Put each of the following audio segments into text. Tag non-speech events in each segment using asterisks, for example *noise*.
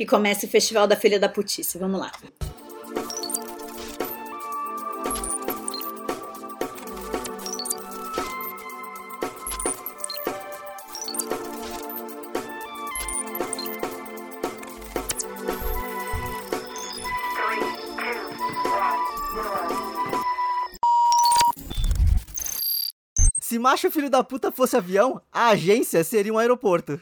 que comece o Festival da Filha da Putice. Vamos lá. Se macho filho da puta fosse avião, a agência seria um aeroporto.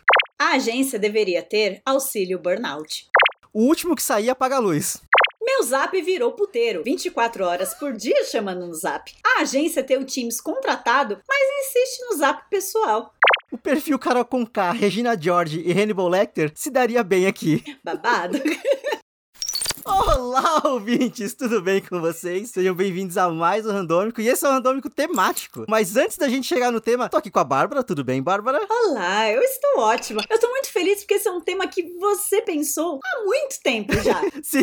A agência deveria ter auxílio burnout. O último que sair apaga a luz. Meu zap virou puteiro, 24 horas por dia chamando no zap. A agência tem o Teams contratado, mas insiste no zap pessoal. O perfil Carol Conká, Regina George e Hannibal Lecter se daria bem aqui. Babado. *laughs* Olá, ouvintes! Tudo bem com vocês? Sejam bem-vindos a mais um Randômico, e esse é um Randômico temático. Mas antes da gente chegar no tema, tô aqui com a Bárbara, tudo bem, Bárbara? Olá, eu estou ótima. Eu tô muito feliz porque esse é um tema que você pensou há muito tempo já. *laughs* Sim!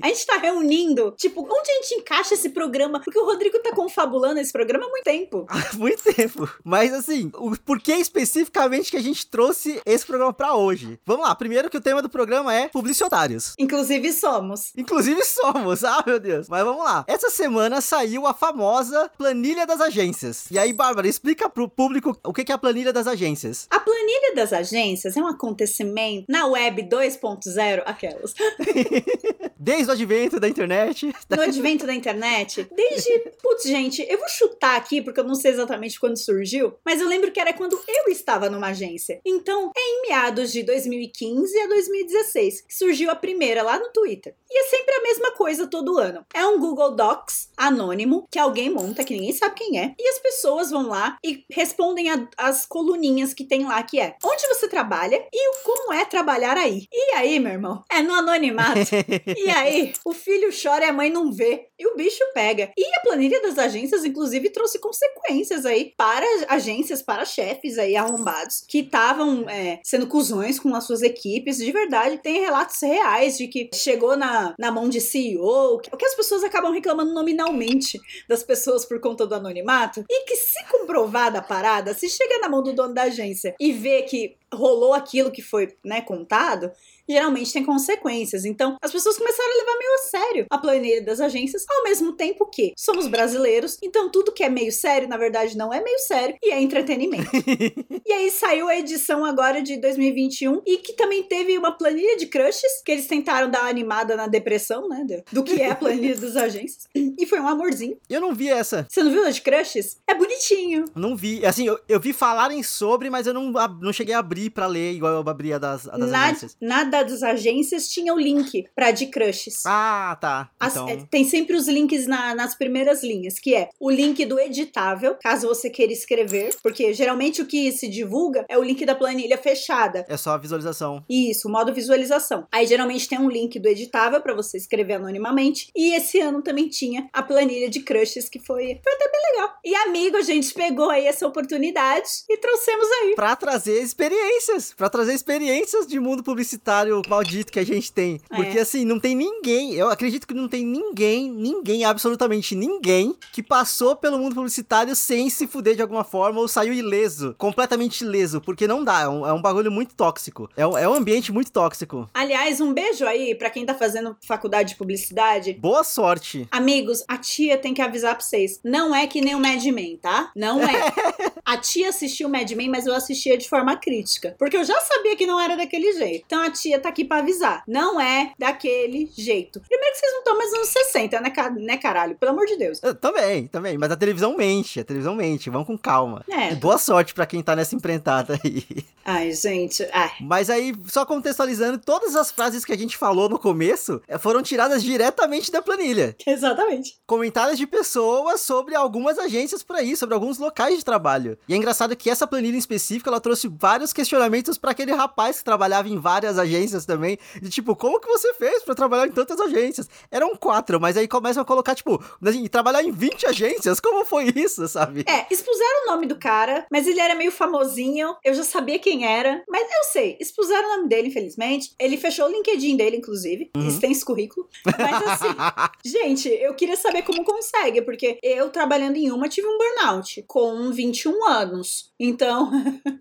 A gente tá reunindo, tipo, onde a gente encaixa esse programa? Porque o Rodrigo tá confabulando esse programa há muito tempo. *laughs* Há muito tempo. Mas assim, o porquê especificamente que a gente trouxe esse programa pra hoje? Vamos lá, primeiro que o tema do programa é publicitários. Inclusive somos. Inclusive somos, *laughs* ah meu Deus. Mas vamos lá. Essa semana saiu a famosa planilha das agências. E aí, Bárbara, explica pro público o que é a planilha das agências. A planilha das agências é um acontecimento na web 2.0, aquelas. *laughs* Desde o advento da internet. No advento da internet, desde. Putz, gente, eu vou chutar aqui porque eu não sei exatamente quando surgiu, mas eu lembro que era quando eu estava numa agência. Então, é em meados de 2015 a 2016 que surgiu a primeira lá no Twitter. E é sempre a mesma coisa todo ano. É um Google Docs anônimo que alguém monta, que ninguém sabe quem é, e as pessoas vão lá e respondem a- as coluninhas que tem lá, que é onde você trabalha e o como é trabalhar aí. E aí, meu irmão? É no anonimato. *laughs* E aí, o filho chora e a mãe não vê. E o bicho pega. E a planilha das agências, inclusive, trouxe consequências aí para agências, para chefes aí arrombados que estavam é, sendo cuzões com as suas equipes. De verdade, tem relatos reais de que chegou na, na mão de CEO, que, que as pessoas acabam reclamando nominalmente das pessoas por conta do anonimato. E que, se comprovada a parada, se chega na mão do dono da agência e vê que rolou aquilo que foi né, contado, geralmente tem consequências. Então, as pessoas começaram a levar meio a sério a planilha das agências, ao mesmo tempo que somos brasileiros, então tudo que é meio sério, na verdade, não é meio sério e é entretenimento. *laughs* e aí saiu a edição agora de 2021 e que também teve uma planilha de crushes, que eles tentaram dar uma animada na depressão, né, do- que é a planilha das agências. E foi um amorzinho. Eu não vi essa. Você não viu a de crushes? É bonitinho. Não vi. Assim, eu, eu vi falarem sobre, mas eu não, não cheguei a abrir pra ler igual eu abri a das, a das Na, agências. na das agências tinha o link pra de crushes. Ah, tá. As- Então, é, tem sempre os links na- nas primeiras linhas, que é o link do editável, caso você queira escrever, porque geralmente o que se divulga é o link da planilha fechada. é só a visualização. Isso, modo visualização. Aí geralmente tem um link do editável pra você escrever anonimamente. E esse ano também tinha a planilha de crushes, que foi, foi até bem legal. E amigo, a gente pegou aí essa oportunidade e trouxemos aí. Pra trazer experiências. Pra trazer experiências de mundo publicitário maldito que a gente tem. Porque, É. assim, não tem ninguém. Eu acredito que não tem ninguém, ninguém, absolutamente ninguém, que passou pelo mundo publicitário sem se fuder de alguma forma ou saiu ileso. Completamente ileso. Porque não dá. É um, é um bagulho muito tóxico. É um, é um ambiente muito tóxico. Aliás, um beijo aí pra quem tá fazendo faculdade de publicidade. Boa sorte. Amigos, a tia tem que avisar pra vocês. Não é que nem o Mad Men, tá? Não é. *laughs* A tia assistiu o Mad Men, mas eu assistia de forma crítica. Porque eu já sabia que não era daquele jeito. Então a tia tá aqui pra avisar. Não é daquele jeito. Primeiro que vocês não estão mais nos anos 60, né, ca- né, caralho? Pelo amor de Deus. Eu também, também. Mas a televisão mente. A televisão mente. Vamos com calma. É. Boa sorte pra quem tá nessa empreitada aí. Ai, gente. Ai. Mas aí, só contextualizando, todas as frases que a gente falou no começo eh, foram tiradas diretamente da planilha. Exatamente. Comentários de pessoas sobre algumas agências por aí, sobre alguns locais de trabalho. E é engraçado que essa planilha em específico, ela trouxe vários questionamentos pra aquele rapaz que trabalhava em várias agências também. De tipo, como que você fez pra trabalhar em tantas agências? Eram quatro, mas aí começam a colocar, tipo, assim, trabalhar em 20 agências? Como foi isso, sabe? É, expuseram o nome do cara, mas ele era meio famosinho. Eu já sabia quem era. Mas eu sei, expuseram o nome dele, infelizmente. Ele fechou o LinkedIn dele, inclusive. Uhum. Extenso currículo. Mas assim, *laughs* gente, eu queria saber como consegue, porque eu trabalhando em uma tive um burnout com 21 anos. Então,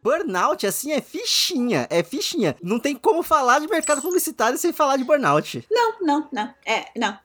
Burnout, assim, é fichinha, é fichinha. Não tem como falar falar de mercado publicitário sem falar de burnout. Não, não, não. É, não.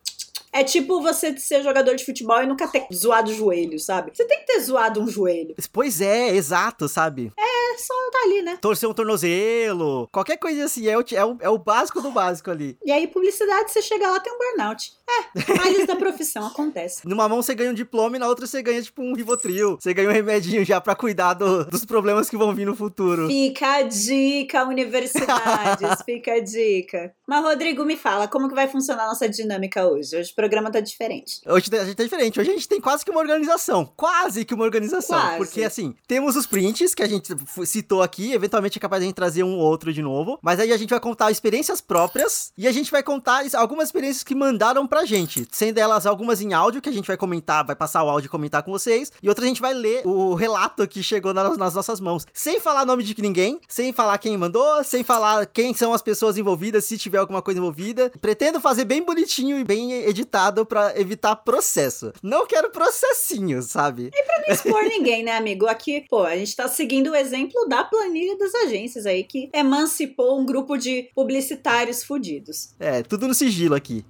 É tipo você ser jogador de futebol e nunca ter zoado o joelho, sabe? Você tem que ter zoado um joelho. Pois é, exato, sabe? É só tá ali, né? Torcer um tornozelo, qualquer coisa assim, é o, é o, é o básico do básico ali. E aí, publicidade, você chega lá tem um burnout. É, malhas da profissão, *laughs* acontece. Numa mão você ganha um diploma e na outra você ganha, tipo, um Rivotril. Você ganha um remedinho já pra cuidar do- dos problemas que vão vir no futuro. Fica a dica, universidades, fica a dica. Mas, Rodrigo, me fala, como que vai funcionar a nossa dinâmica hoje? Hoje o programa tá diferente. Hoje a gente tá diferente. Hoje a gente tem quase que uma organização. Quase que uma organização. Quase. Porque, assim, temos os prints que a gente citou aqui. Eventualmente é capaz de a gente trazer um ou outro de novo. Mas aí a gente vai contar experiências próprias. E a gente vai contar algumas experiências que mandaram pra gente. Sendo elas algumas em áudio, que a gente vai comentar, vai passar o áudio e comentar com vocês. E outras a gente vai ler o relato que chegou nas, nas nossas mãos. Sem falar nome de ninguém. Sem falar quem mandou. Sem falar quem são as pessoas envolvidas, se tiver alguma coisa envolvida. Pretendo fazer bem bonitinho e bem editado pra evitar processo. Não quero processinhos, sabe? Não expor *laughs* ninguém, né, amigo? Aqui, pô, a gente tá seguindo o exemplo da planilha das agências aí, que emancipou um grupo de publicitários fudidos. É, tudo no sigilo aqui.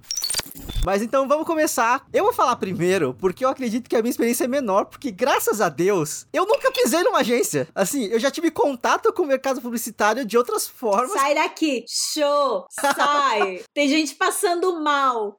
Mas então vamos começar. Eu vou falar primeiro, porque eu acredito que a minha experiência é menor, porque graças a Deus, eu nunca pisei numa agência. Assim, eu já tive contato com o mercado publicitário de outras formas. Sai daqui! Show! Sai! *laughs* Tem gente passando mal.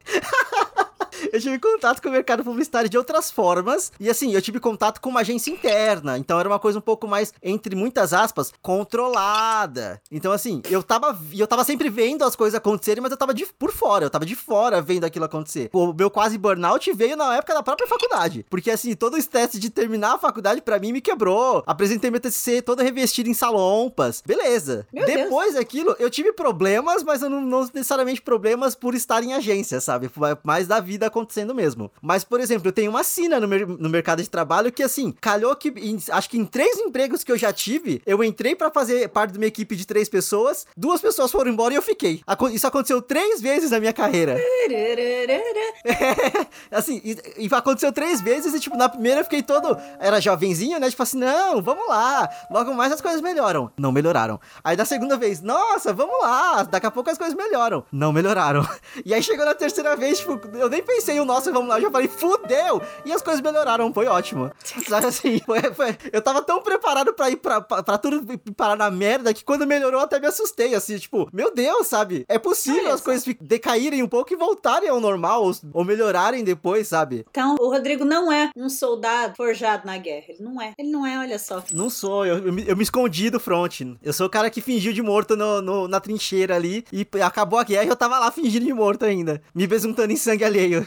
Eu tive contato com o mercado publicitário de outras formas. E assim, eu tive contato com uma agência interna. Então era uma coisa um pouco mais, entre muitas aspas, controlada. Então, assim, eu tava, eu tava sempre vendo as coisas acontecerem, mas eu tava de, por fora. Eu tava de fora vendo aquilo acontecer. O meu quase burnout veio na época da própria faculdade. Porque, assim, todo o estresse de terminar a faculdade pra mim me quebrou. Apresentei meu TCC todo revestido em salompas. Beleza. Meu Deus. Depois daquilo, eu tive problemas, mas eu não, não necessariamente problemas por estar em agência, sabe? Mais da vida acontecendo mesmo. Mas, por exemplo, eu tenho uma sina no, mer- no mercado de trabalho que, assim, calhou que, em- acho que em três empregos que eu já tive, eu entrei pra fazer parte de uma equipe de três pessoas, duas pessoas foram embora e eu fiquei. Isso aconteceu três vezes na minha carreira. *laughs* assim, e, e aconteceu três vezes e, tipo, na primeira eu fiquei todo. Era jovenzinho, né? Tipo assim, não, vamos lá. Logo mais as coisas melhoram. Não melhoraram. Aí na segunda vez, nossa, vamos lá. Daqui a pouco as coisas melhoram. Não melhoraram. *laughs* E aí chegou na terceira vez, tipo, eu nem pensei o nossa, vamos lá. Eu já falei, fudeu. E as coisas melhoraram. Foi ótimo. *laughs* Sabe assim, foi, foi- eu tava tão preparado pra ir pra, pra, pra tudo parar na merda que quando melhorou até me assustei. Assim, tipo, meu Deus, sabe? É possível Olha as coisas decaírem um pouco e voltarem ao normal ou, ou melhorarem depois, sabe? Então, o Rodrigo não é um soldado forjado na guerra. Ele não é. Ele não é, olha só. Não sou, eu, eu, me, eu me escondi do front. Eu sou o cara que fingiu de morto no, no- na trincheira ali e acabou a guerra e eu tava lá fingindo de morto ainda, me besuntando em sangue alheio.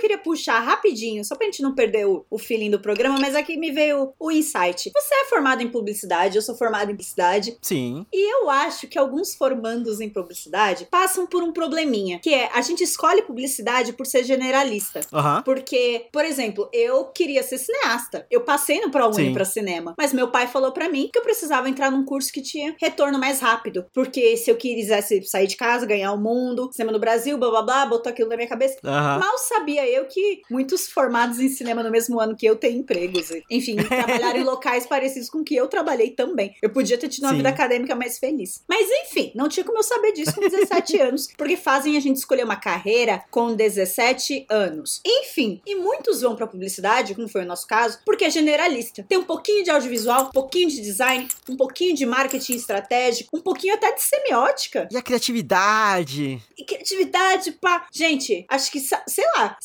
queria puxar rapidinho, só pra gente não perder o, o feeling do programa, mas aqui me veio o insight. Você é formado em publicidade, eu sou formada em publicidade, Sim. e eu acho que alguns formandos em publicidade passam por um probleminha, que é a gente escolhe publicidade por ser generalista. Aham. Porque, por exemplo, eu queria ser cineasta. Eu passei no ProUni pra cinema. Mas meu pai falou pra mim que eu precisava entrar num curso que tinha retorno mais rápido. Porque se eu quisesse sair de casa, ganhar o mundo, cinema no Brasil, blá blá blá, botou aquilo na minha cabeça. Aham. Mal sabia eu que muitos formados em cinema no mesmo ano que eu têm empregos. Enfim, *laughs* trabalharam em locais parecidos com que eu trabalhei também. Eu podia ter tido uma Sim. vida acadêmica mais feliz. Mas enfim, não tinha como eu saber disso com 17 *laughs* anos, porque fazem a gente escolher uma carreira com 17 anos. Enfim, e muitos vão pra publicidade, como foi o nosso caso, porque é generalista. Tem um pouquinho de audiovisual, um pouquinho de design, um pouquinho de marketing estratégico, um pouquinho até de semiótica. E a criatividade? E criatividade, pá. Gente, acho que, sei lá,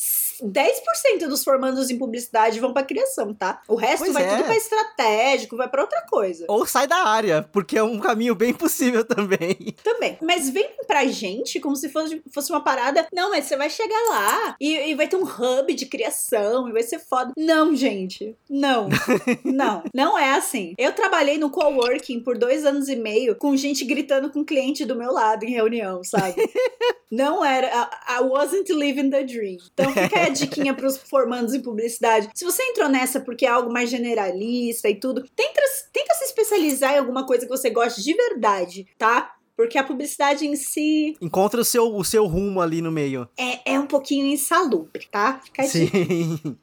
10% dos formandos em publicidade vão pra criação, tá? O resto Pois vai é. tudo pra estratégico, vai pra outra coisa. Ou sai da área, porque é um caminho bem possível *laughs* também. Também. Mas vem pra gente como se fosse, fosse uma parada. Não, mas você vai chegar lá e, e vai ter um hub de criação e vai ser foda. Não, gente. Não. *laughs* não. Não é assim. Eu trabalhei no coworking por dois anos e meio com gente gritando com cliente do meu lado em reunião, sabe? *laughs* Não era. I, I wasn't living the dream. Então fica a diquinha pros formandos em publicidade. Se você entrou nessa porque é algo mais generalista e tudo, tenta, tenta se especializar em alguma coisa que você goste de verdade, tá? Porque a publicidade em si Encontra o seu, o seu rumo ali no meio. é, é um pouquinho insalubre, tá? Fica. Sim. *laughs*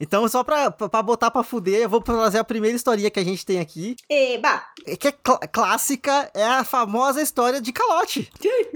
Então, só pra, pra botar pra fuder, eu vou trazer a primeira historinha que a gente tem aqui. Eba! Que é cl clássica, é a famosa história de calote.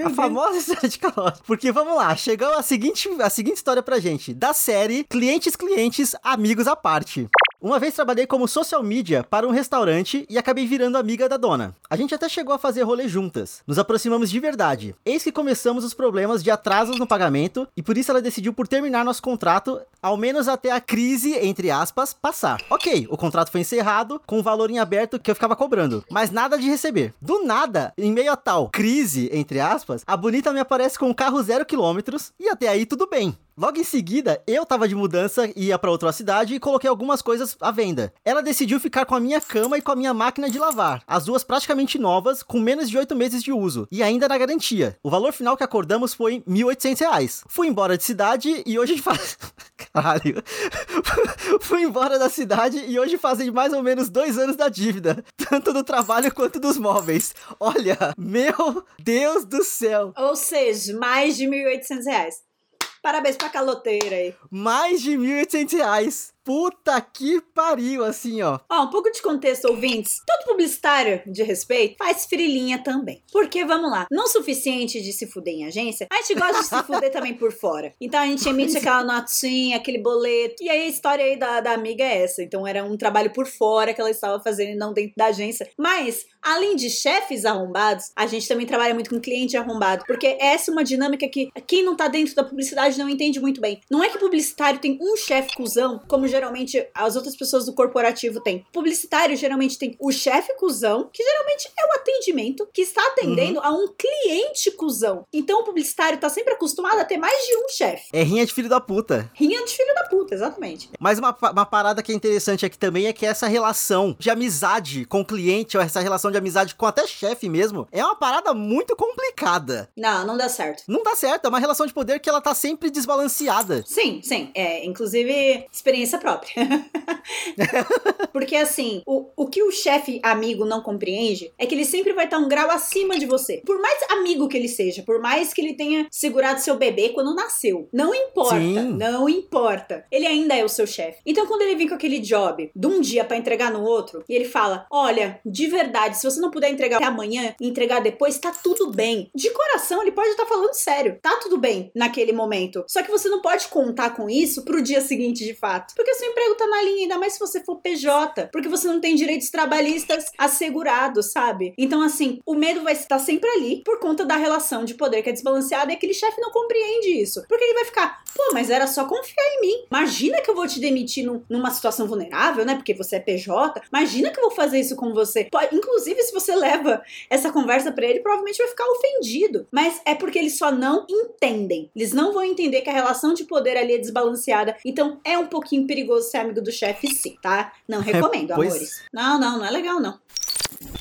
a famosa *laughs* história de calote. Porque, vamos lá, chegou a seguinte, a seguinte história pra gente. Da série Clientes, Clientes, Amigos à Parte. Uma vez trabalhei como social media para um restaurante e acabei virando amiga da dona. A gente até chegou a fazer rolê juntas. Nos aproximamos de verdade. Eis que começamos os problemas de atrasos no pagamento e por isso ela decidiu por terminar nosso contrato, ao menos até a crise, entre aspas, passar. Ok, o contrato foi encerrado com o valor em aberto que eu ficava cobrando, mas nada de receber. Do nada, em meio a tal crise, entre aspas, a bonita me aparece com um carro zero quilômetros e até aí tudo bem. Logo em seguida, eu tava de mudança, ia para outra cidade e coloquei algumas coisas à venda. Ela decidiu ficar com a minha cama e com a minha máquina de lavar, as duas praticamente novas, com menos de 8 meses de uso, e ainda na garantia. O valor final que acordamos foi R$ 1.800. Fui embora de cidade e hoje faz. *laughs* Caralho. *laughs* Fui embora da cidade e hoje fazem mais ou menos dois anos da dívida, tanto do trabalho quanto dos móveis. Olha, meu Deus do céu. Ou seja, mais de R$ 1.800. Parabéns pra caloteira aí. Mais de R$ 1.800. Puta que pariu, assim, ó. Ó, um pouco de contexto, ouvintes. Todo publicitário de respeito faz frilinha também. Porque, vamos lá, não suficiente de se fuder em agência, a gente gosta de se fuder também por fora. Então a gente emite aquela notinha, aquele boleto. E aí a história aí da, da amiga é essa. Então era um trabalho por fora que ela estava fazendo e não dentro da agência. Mas, além de chefes arrombados, a gente também trabalha muito com cliente arrombado. Porque essa é uma dinâmica que quem não tá dentro da publicidade não entende muito bem. Não é que publicitário tem um chefe cuzão, como já geralmente as outras pessoas do corporativo têm. Publicitário geralmente tem o chefe cuzão, que geralmente é o atendimento, que está atendendo uhum. a um cliente cuzão. Então o publicitário tá sempre acostumado a ter mais de um chefe. É rinha de filho da puta. Rinha de filho da puta, exatamente. Mas uma, uma parada que é interessante aqui também é que essa relação de amizade com o cliente, ou essa relação de amizade com até chefe mesmo, é uma parada muito complicada. Não, não dá certo. Não dá certo, é uma relação de poder que ela tá sempre desbalanceada. Sim, sim. É, inclusive, experiência própria própria. *laughs* Porque assim, o, o que o chefe amigo não compreende é que ele sempre vai estar um grau acima de você. Por mais amigo que ele seja, por mais que ele tenha segurado seu bebê quando nasceu. Não importa, Sim. não importa. Ele ainda é o seu chefe. Então quando ele vem com aquele job de um dia para entregar no outro, e ele fala: Olha, de verdade, se você não puder entregar até amanhã entregar depois, tá tudo bem. De coração, ele pode estar falando sério. Tá tudo bem naquele momento. Só que você não pode contar com isso pro dia seguinte de fato. Porque seu emprego tá na linha, ainda mais se você for PJ, porque você não tem direitos trabalhistas assegurados, sabe? Então, assim, o medo vai estar sempre ali por conta da relação de poder que é desbalanceada e aquele chefe não compreende isso. Porque ele vai ficar, pô, mas era só confiar em mim. Imagina que eu vou te demitir num, numa situação vulnerável, né? Porque você é PJ. Imagina que eu vou fazer isso com você. Inclusive, se você leva essa conversa para ele, provavelmente vai ficar ofendido. Mas é porque eles só não entendem. Eles não vão entender que a relação de poder ali é desbalanceada. Então, é um pouquinho perigoso perigoso ser amigo do chefe, sim, tá? Não recomendo, é, pois... amores. Não, não, não é legal, não.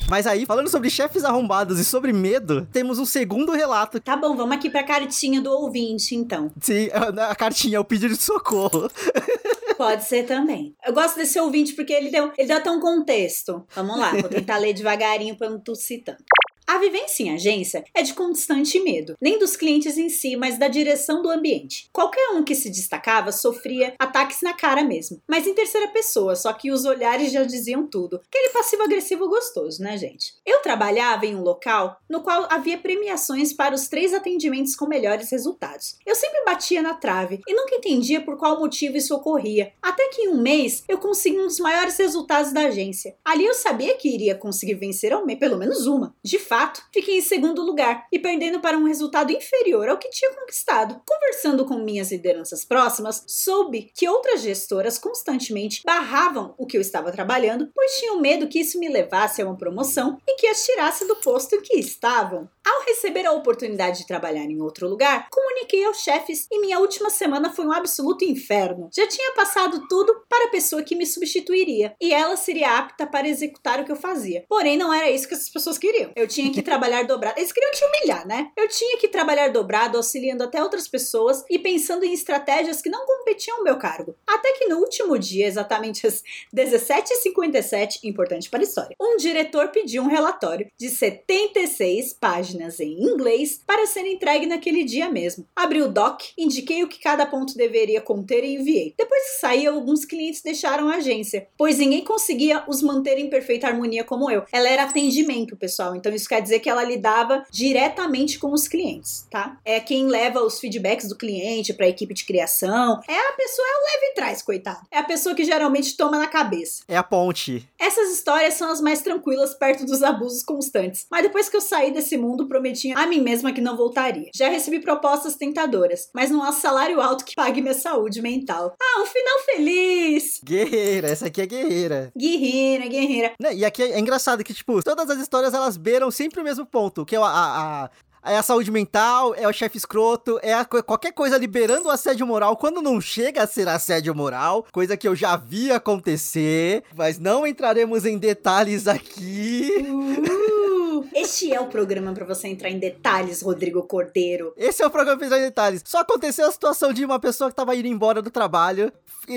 Mas aí, falando sobre chefes arrombados e sobre medo, temos um segundo relato. Tá bom, vamos aqui pra cartinha do ouvinte, então. Sim, *laughs* a cartinha é o pedido de socorro. *laughs* Pode ser também. Eu gosto desse ouvinte porque ele deu, ele deu até um contexto. Vamos lá, vou tentar ler devagarinho pra não tossir tanto. A vivência em agência é de constante medo, nem dos clientes em si, mas da direção do ambiente. Qualquer um que se destacava sofria ataques na cara mesmo, mas em terceira pessoa, só que os olhares já diziam tudo. Aquele passivo-agressivo gostoso, né, gente? Eu trabalhava em um local no qual havia premiações para os três atendimentos com melhores resultados. Eu sempre batia na trave e nunca entendia por qual motivo isso ocorria. Até que em um mês eu consegui um dos maiores resultados da agência. Ali eu sabia que iria conseguir vencer ao mês pelo menos uma. De fato, fato, fiquei em segundo lugar e perdendo para um resultado inferior ao que tinha conquistado. Conversando com minhas lideranças próximas, soube que outras gestoras constantemente barravam o que eu estava trabalhando, pois tinham medo que isso me levasse a uma promoção e que as tirasse do posto em que estavam. Ao receber a oportunidade de trabalhar em outro lugar, comuniquei aos chefes e minha última semana foi um absoluto inferno. Já tinha passado tudo para a pessoa que me substituiria e ela seria apta para executar o que eu fazia. Porém, não era isso que essas pessoas queriam. Eu tinha que trabalhar dobrado. Eles queriam te humilhar, né? Eu tinha que trabalhar dobrado, auxiliando até outras pessoas e pensando em estratégias que não competiam ao meu cargo. Até que no último dia, exatamente às *laughs* 17h57, importante para a história, um diretor pediu um relatório de 76 páginas páginas em inglês para ser entregue naquele dia mesmo. Abri o doc, indiquei o que cada ponto deveria conter e enviei. Depois que saí, alguns clientes deixaram a agência, pois ninguém conseguia os manter em perfeita harmonia como eu. Ela era atendimento, pessoal, então isso quer dizer que ela lidava diretamente com os clientes, tá? É quem leva os feedbacks do cliente para a equipe de criação. É a pessoa, é o leve e traz, coitado. É a pessoa que geralmente toma na cabeça. É a ponte. Essas histórias são as mais tranquilas perto dos abusos constantes. Mas depois que eu saí desse mundo, prometi a mim mesma que não voltaria. Já recebi propostas tentadoras, mas não há salário alto que pague minha saúde mental. Ah, um final feliz! Guerreira, essa aqui é guerreira. Guerreira, guerreira. Né, E aqui é engraçado que, tipo, todas as histórias elas beiram sempre o mesmo ponto, que é a, a, a- é a saúde mental, é o chefe escroto, é qualquer coisa liberando o assédio moral quando não chega a ser assédio moral, coisa que eu já vi acontecer, mas não entraremos em detalhes aqui. Uh, *laughs* este é o programa para você entrar em detalhes, Rodrigo Cordeiro. Esse é o programa Pensar em Detalhes. Só aconteceu a situação de uma pessoa que tava indo embora do trabalho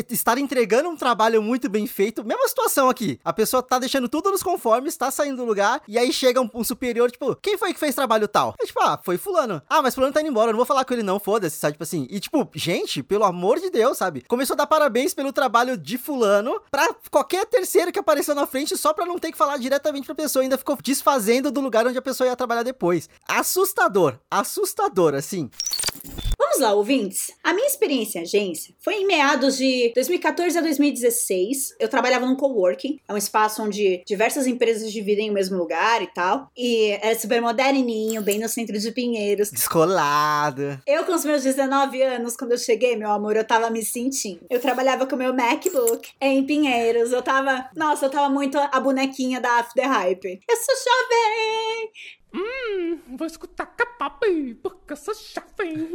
estar entregando um trabalho muito bem feito. Mesma situação aqui. A pessoa tá deixando tudo nos conformes, tá saindo do lugar, e aí chega um, um superior, tipo, quem foi que fez trabalho tal? É tipo, ah, foi fulano. Ah, mas fulano tá indo embora, não vou falar com ele não, foda-se, sabe? Tipo assim. E tipo, gente, pelo amor de Deus, sabe? Começou a dar parabéns pelo trabalho de fulano pra qualquer terceiro que apareceu na frente só pra não ter que falar diretamente pra pessoa. Ainda ficou desfazendo do lugar onde a pessoa ia trabalhar depois. Assustador. Assustador, assim. Vamos lá, ouvintes. A minha experiência em agência foi em meados de 2014 a 2016. Eu trabalhava num coworking, é um espaço onde diversas empresas dividem o mesmo lugar e tal. E era super moderninho, bem no centro de Pinheiros. Descolado. Eu, com os meus 19 anos, quando eu cheguei, meu amor, eu tava me sentindo. Eu trabalhava com o meu MacBook em Pinheiros. Eu tava. Nossa, eu tava muito a bonequinha da After Hype. Eu sou jovem! Vou escutar K-pop, porque eu sou jovem.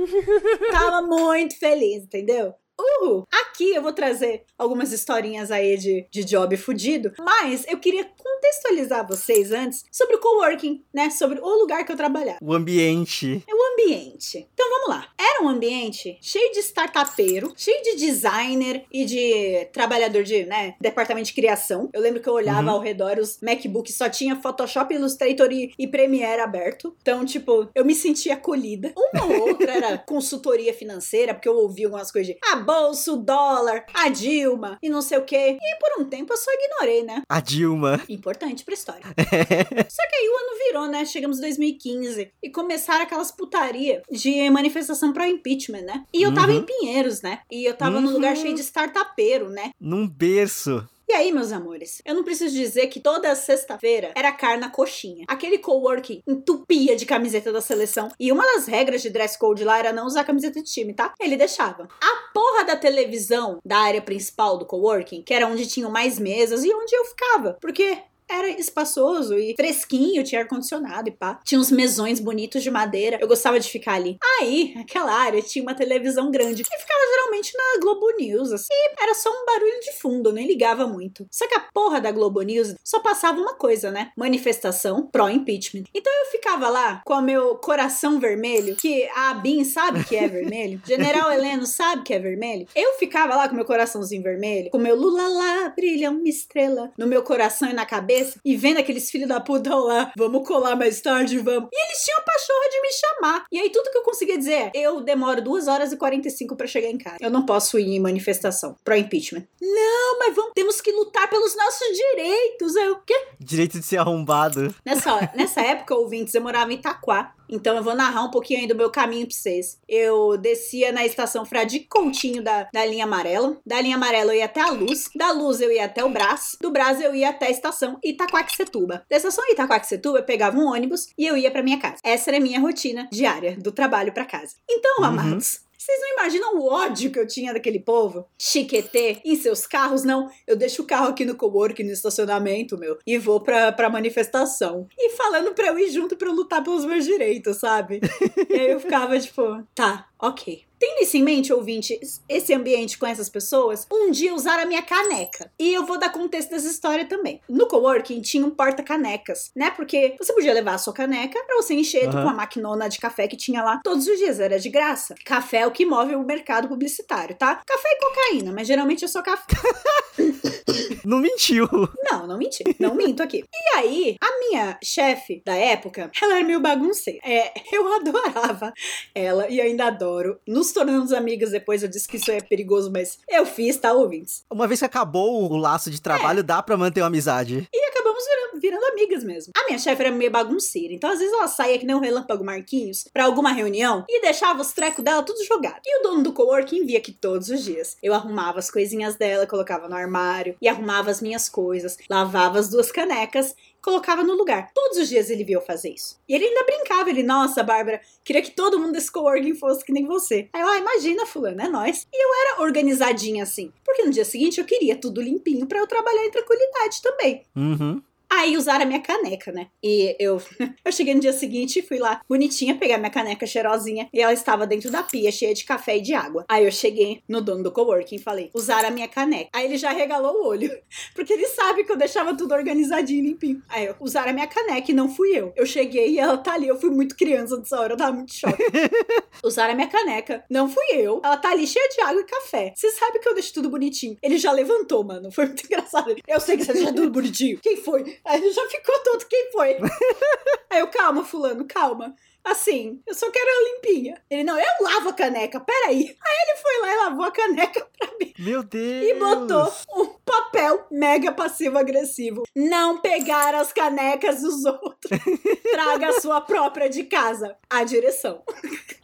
Tava muito feliz, entendeu? Uhul! Aqui eu vou trazer algumas historinhas aí de, de job fudido, mas eu queria contextualizar vocês antes sobre o coworking, né? Sobre o lugar que eu trabalhava. O ambiente. É o ambiente. Então vamos lá. Era um ambiente cheio de startupeiro, cheio de designer e de trabalhador de, né, departamento de criação. Eu lembro que eu olhava Uhum. ao redor, os MacBooks só tinha Photoshop, Illustrator e, e Premiere aberto. Então, tipo, eu me sentia acolhida. Uma ou outra era *laughs* consultoria financeira, porque eu ouvia algumas coisas de a bolsa, o dólar, a Dilma e não sei o quê. E por um tempo eu só ignorei, né? A Dilma. *laughs* Importante pra história. Só que aí o ano virou, né? Chegamos em 2015 e começaram aquelas putaria de manifestação pro impeachment, né? E eu tava Uhum. em Pinheiros, né? E eu tava num Uhum. lugar cheio de startupeiro, né? Num berço. E aí, meus amores, eu não preciso dizer que toda sexta-feira era carne na coxinha. Aquele coworking entupia de camiseta da seleção. E uma das regras de dress code lá era não usar camiseta de time, tá? Ele deixava. A porra da televisão da área principal do coworking, que era onde tinham mais mesas e onde eu ficava. Porque era espaçoso e fresquinho, tinha ar-condicionado e pá. Tinha uns mesões bonitos de madeira. Eu gostava de ficar ali. Aí, aquela área tinha uma televisão grande que ficava geralmente na Globo News, assim. E era só um barulho de fundo, eu nem ligava muito. Só que a porra da Globo News só passava uma coisa, né? Manifestação pró-impeachment. Então eu ficava lá com o meu coração vermelho, que a Bin sabe que é *laughs* vermelho. General Heleno sabe que é vermelho. Eu ficava lá com meu coraçãozinho vermelho, com meu Lula lá, brilha uma estrela no meu coração e na cabeça, e vendo aqueles filhos da puta lá, vamos colar mais tarde, vamos. E eles tinham a pachorra de me chamar. E aí tudo que eu conseguia dizer é, eu demoro 2 horas e 45 pra chegar em casa. Eu não posso ir em manifestação pro impeachment. Não, mas vamos, temos que lutar pelos nossos direitos. Eu, o quê? Direito de ser arrombado. Nessa, nessa época, ouvintes, eu morava em Itaquá. Então eu vou narrar um pouquinho aí do meu caminho pra vocês. Eu descia na estação Fradique Coutinho da, da linha amarela. Da linha amarela eu ia até a luz. Da luz eu ia até o Brás. Do Brás eu ia até a estação Itaquaquecetuba. Da estação Itaquaquecetuba eu pegava um ônibus e eu ia pra minha casa. Essa era a minha rotina diária, do trabalho pra casa. Então, Uhum. amados, vocês não imaginam o ódio que eu tinha daquele povo? Chiquetê em seus carros, não. Eu deixo o carro aqui no coworking, no estacionamento, meu, e vou pra, pra manifestação. E falando pra eu ir junto pra eu lutar pelos meus direitos, sabe? *laughs* e aí eu ficava tipo, tá, ok. Tendo isso em mente, ouvinte, esse ambiente com essas pessoas, um dia usar a minha caneca. E eu vou dar contexto dessa história também. No coworking tinha um porta-canecas, né? Porque você podia levar a sua caneca pra você encher Aham. com a maquinona de café que tinha lá todos os dias, era de graça. Café é o que move o mercado publicitário, tá? Café e cocaína, mas geralmente é só café. *laughs* Não mentiu. Não, não menti. Não minto aqui. E aí, a minha chefe da época, ela era meio bagunceira. É, eu *laughs* adorava ela e ainda adoro. Nos tornamos amigas depois, eu disse que isso é perigoso, mas eu fiz, tá, ouvintes? Uma vez que acabou o laço de trabalho, dá pra manter uma amizade. E acabamos virando, amigas mesmo. A minha chefe era meio bagunceira, então às vezes ela saía que nem um relâmpago Marquinhos pra alguma reunião e deixava os trecos dela tudo jogado. E o dono do coworking via que todos os dias eu arrumava as coisinhas dela, colocava no armário e arrumava as minhas coisas, lavava as duas canecas colocava no lugar. Todos os dias ele via eu fazer isso. E ele ainda brincava, ele, nossa, Bárbara, queria que todo mundo desse coworking fosse que nem você. Aí eu, ah, imagina, fulano, é nós. E eu era organizadinha assim, porque no dia seguinte eu queria tudo limpinho pra eu trabalhar em tranquilidade também. Uhum. Aí usaram a minha caneca, né? E eu, *laughs* eu cheguei no dia seguinte e fui lá, bonitinha, pegar minha caneca cheirosinha. E ela estava dentro da pia, cheia de café e de água. Aí eu cheguei no dono do coworking e falei: usaram a minha caneca. Aí ele já regalou o olho, *laughs* porque ele sabe que eu deixava tudo organizadinho e limpinho. Aí eu, usaram a minha caneca e não fui eu. Eu cheguei e ela tá ali. Eu fui muito criança nessa hora, eu tava muito choque. *laughs* usaram a minha caneca, não fui eu. Ela tá ali cheia de água e café. Você sabe que eu deixo tudo bonitinho. Ele já levantou, mano. Foi muito engraçado. Eu sei que você deixa tudo bonitinho. Quem foi? Aí ele já ficou todo, quem foi? *laughs* Aí eu, calma, fulano, calma. Assim, eu só quero ela limpinha. Ele, não, eu lavo a caneca, peraí. Aí ele foi lá e lavou a caneca pra mim. Meu Deus. E botou um papel mega passivo-agressivo. Não pegar as canecas dos outros. *laughs* Traga a sua própria de casa. A direção.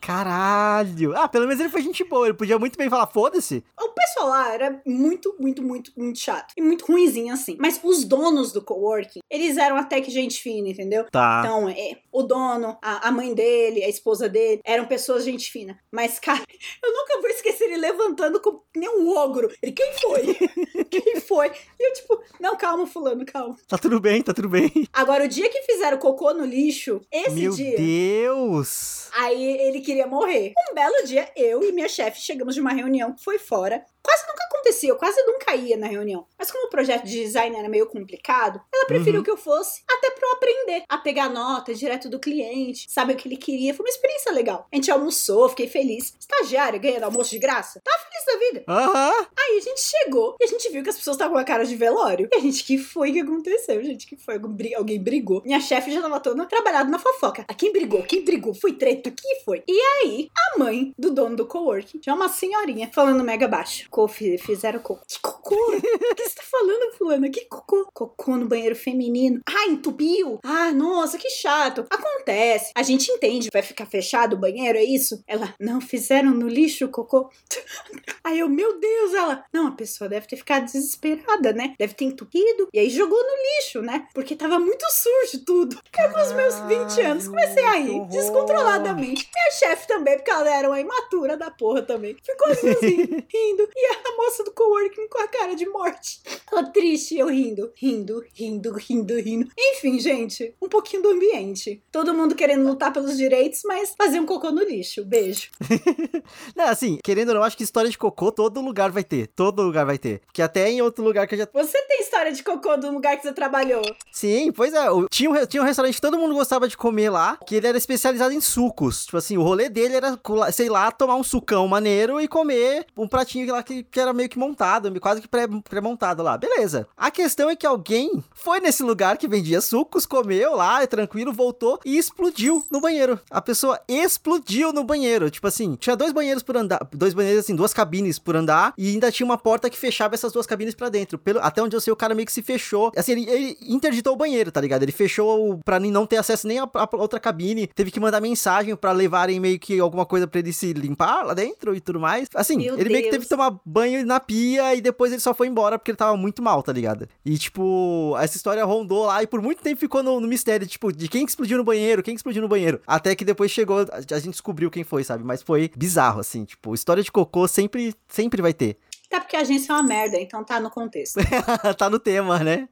Caralho. Ah, pelo menos ele foi gente boa. Ele podia muito bem falar, foda-se. O pessoal lá era muito, muito, muito, muito chato. E muito ruimzinho, assim. Mas os donos do coworking, eles eram até que gente fina, entendeu? Tá. Então, é, o dono, a, a mãe dele, a esposa dele, eram pessoas gente fina. Mas, cara, *laughs* eu nunca vou esquecer ele levantando com nem um ogro. Ele, quem foi? *laughs* quem foi? E eu, tipo, não, calma, fulano, calma. Tá tudo bem, tá tudo bem. Agora, o dia que fizeram cocô no lixo, esse Meu dia. Deus. Aí ele queria morrer. Um belo dia, eu e minha chefe chegamos de uma reunião que foi fora. Quase nunca acontecia, eu quase nunca ia na reunião. Mas como o projeto de design era meio complicado, ela preferiu Uhum. que eu fosse, até pra eu aprender a pegar nota direto do cliente, saber o que ele queria. Foi uma experiência legal. A gente almoçou, fiquei feliz. Estagiária ganhando almoço de graça? Tava feliz da vida. Aham. Aí a gente chegou e a gente viu que as pessoas estavam com a cara de velório. E a gente, que foi que aconteceu? Gente, que foi? Alguém brigou. Minha chefe já tava toda trabalhada na fofoca. A quem brigou? Quem brigou? Foi treta? Quem foi? E aí, a mãe do dono do coworking, já uma senhorinha, falando mega baixo. Co, fi- fizeram cocô. Que cocô? O que você tá falando, fulana? Que cocô? Cocô no banheiro feminino. Ah, entupiu? Ah, nossa, que chato. Acontece. A gente entende. Vai ficar fechado o banheiro, é isso? Ela, não, fizeram no lixo o cocô. *laughs* Aí eu, meu Deus, ela. Não, a pessoa deve ter ficado desesperada, né? Deve ter entupido. E aí jogou no lixo, né? Porque tava muito sujo tudo. Eu, com os meus 20 anos, comecei a rir, descontroladamente. Minha chefe também, porque ela era uma imatura da porra também. Ficou assim, *laughs* rindo. E a moça do coworking com a cara de morte. Ela triste, e eu rindo, rindo, rindo, rindo, rindo. Enfim, gente, um pouquinho do ambiente. Todo mundo querendo lutar pelos direitos, mas fazer um cocô no lixo. Beijo. *laughs* Não, assim, querendo ou não, acho que história de cocô todo lugar vai ter. Todo lugar vai ter. Que até em outro lugar que eu já. Você tem história de cocô do lugar que você trabalhou? Sim, pois é. Tinha um, tinha um restaurante que todo mundo gostava de comer lá, que ele era especializado em sucos. Tipo assim, o rolê dele era, sei lá, tomar um sucão maneiro e comer um pratinho lá que, que era meio que montado, quase que pré- pré-montado lá. Beleza. A questão é que alguém foi nesse lugar que vendia sucos, comeu lá, é tranquilo, voltou e explodiu no banheiro. A pessoa explodiu no banheiro. Tipo assim, tinha dois banheiros por andar, dois banheiros assim, duas cabines por andar e ainda tinha uma porta que fechava essas duas cabines pra dentro. Pelo, até onde eu sei, o cara meio que se fechou. Assim, ele, ele interditou o banheiro, tá ligado? Ele fechou nem- não ter acesso nem a, a outra cabine. Teve que mandar mensagem pra levarem meio que alguma coisa pra ele se limpar lá dentro e tudo mais. Assim, Meu ele meio que teve Deus. que tomar banho na pia e depois ele só foi embora porque ele tava muito mal, tá ligado? E, tipo, essa história rondou lá e por muito tempo ficou no, no mistério, tipo, de quem que explodiu no banheiro, quem que explodiu no banheiro. Até que depois chegou, a, a gente descobriu quem foi, sabe? Mas foi bizarro, assim, tipo, história de cocô sempre, sempre vai ter. Até porque a agência é uma merda, então tá no contexto. *laughs* tá no tema, né?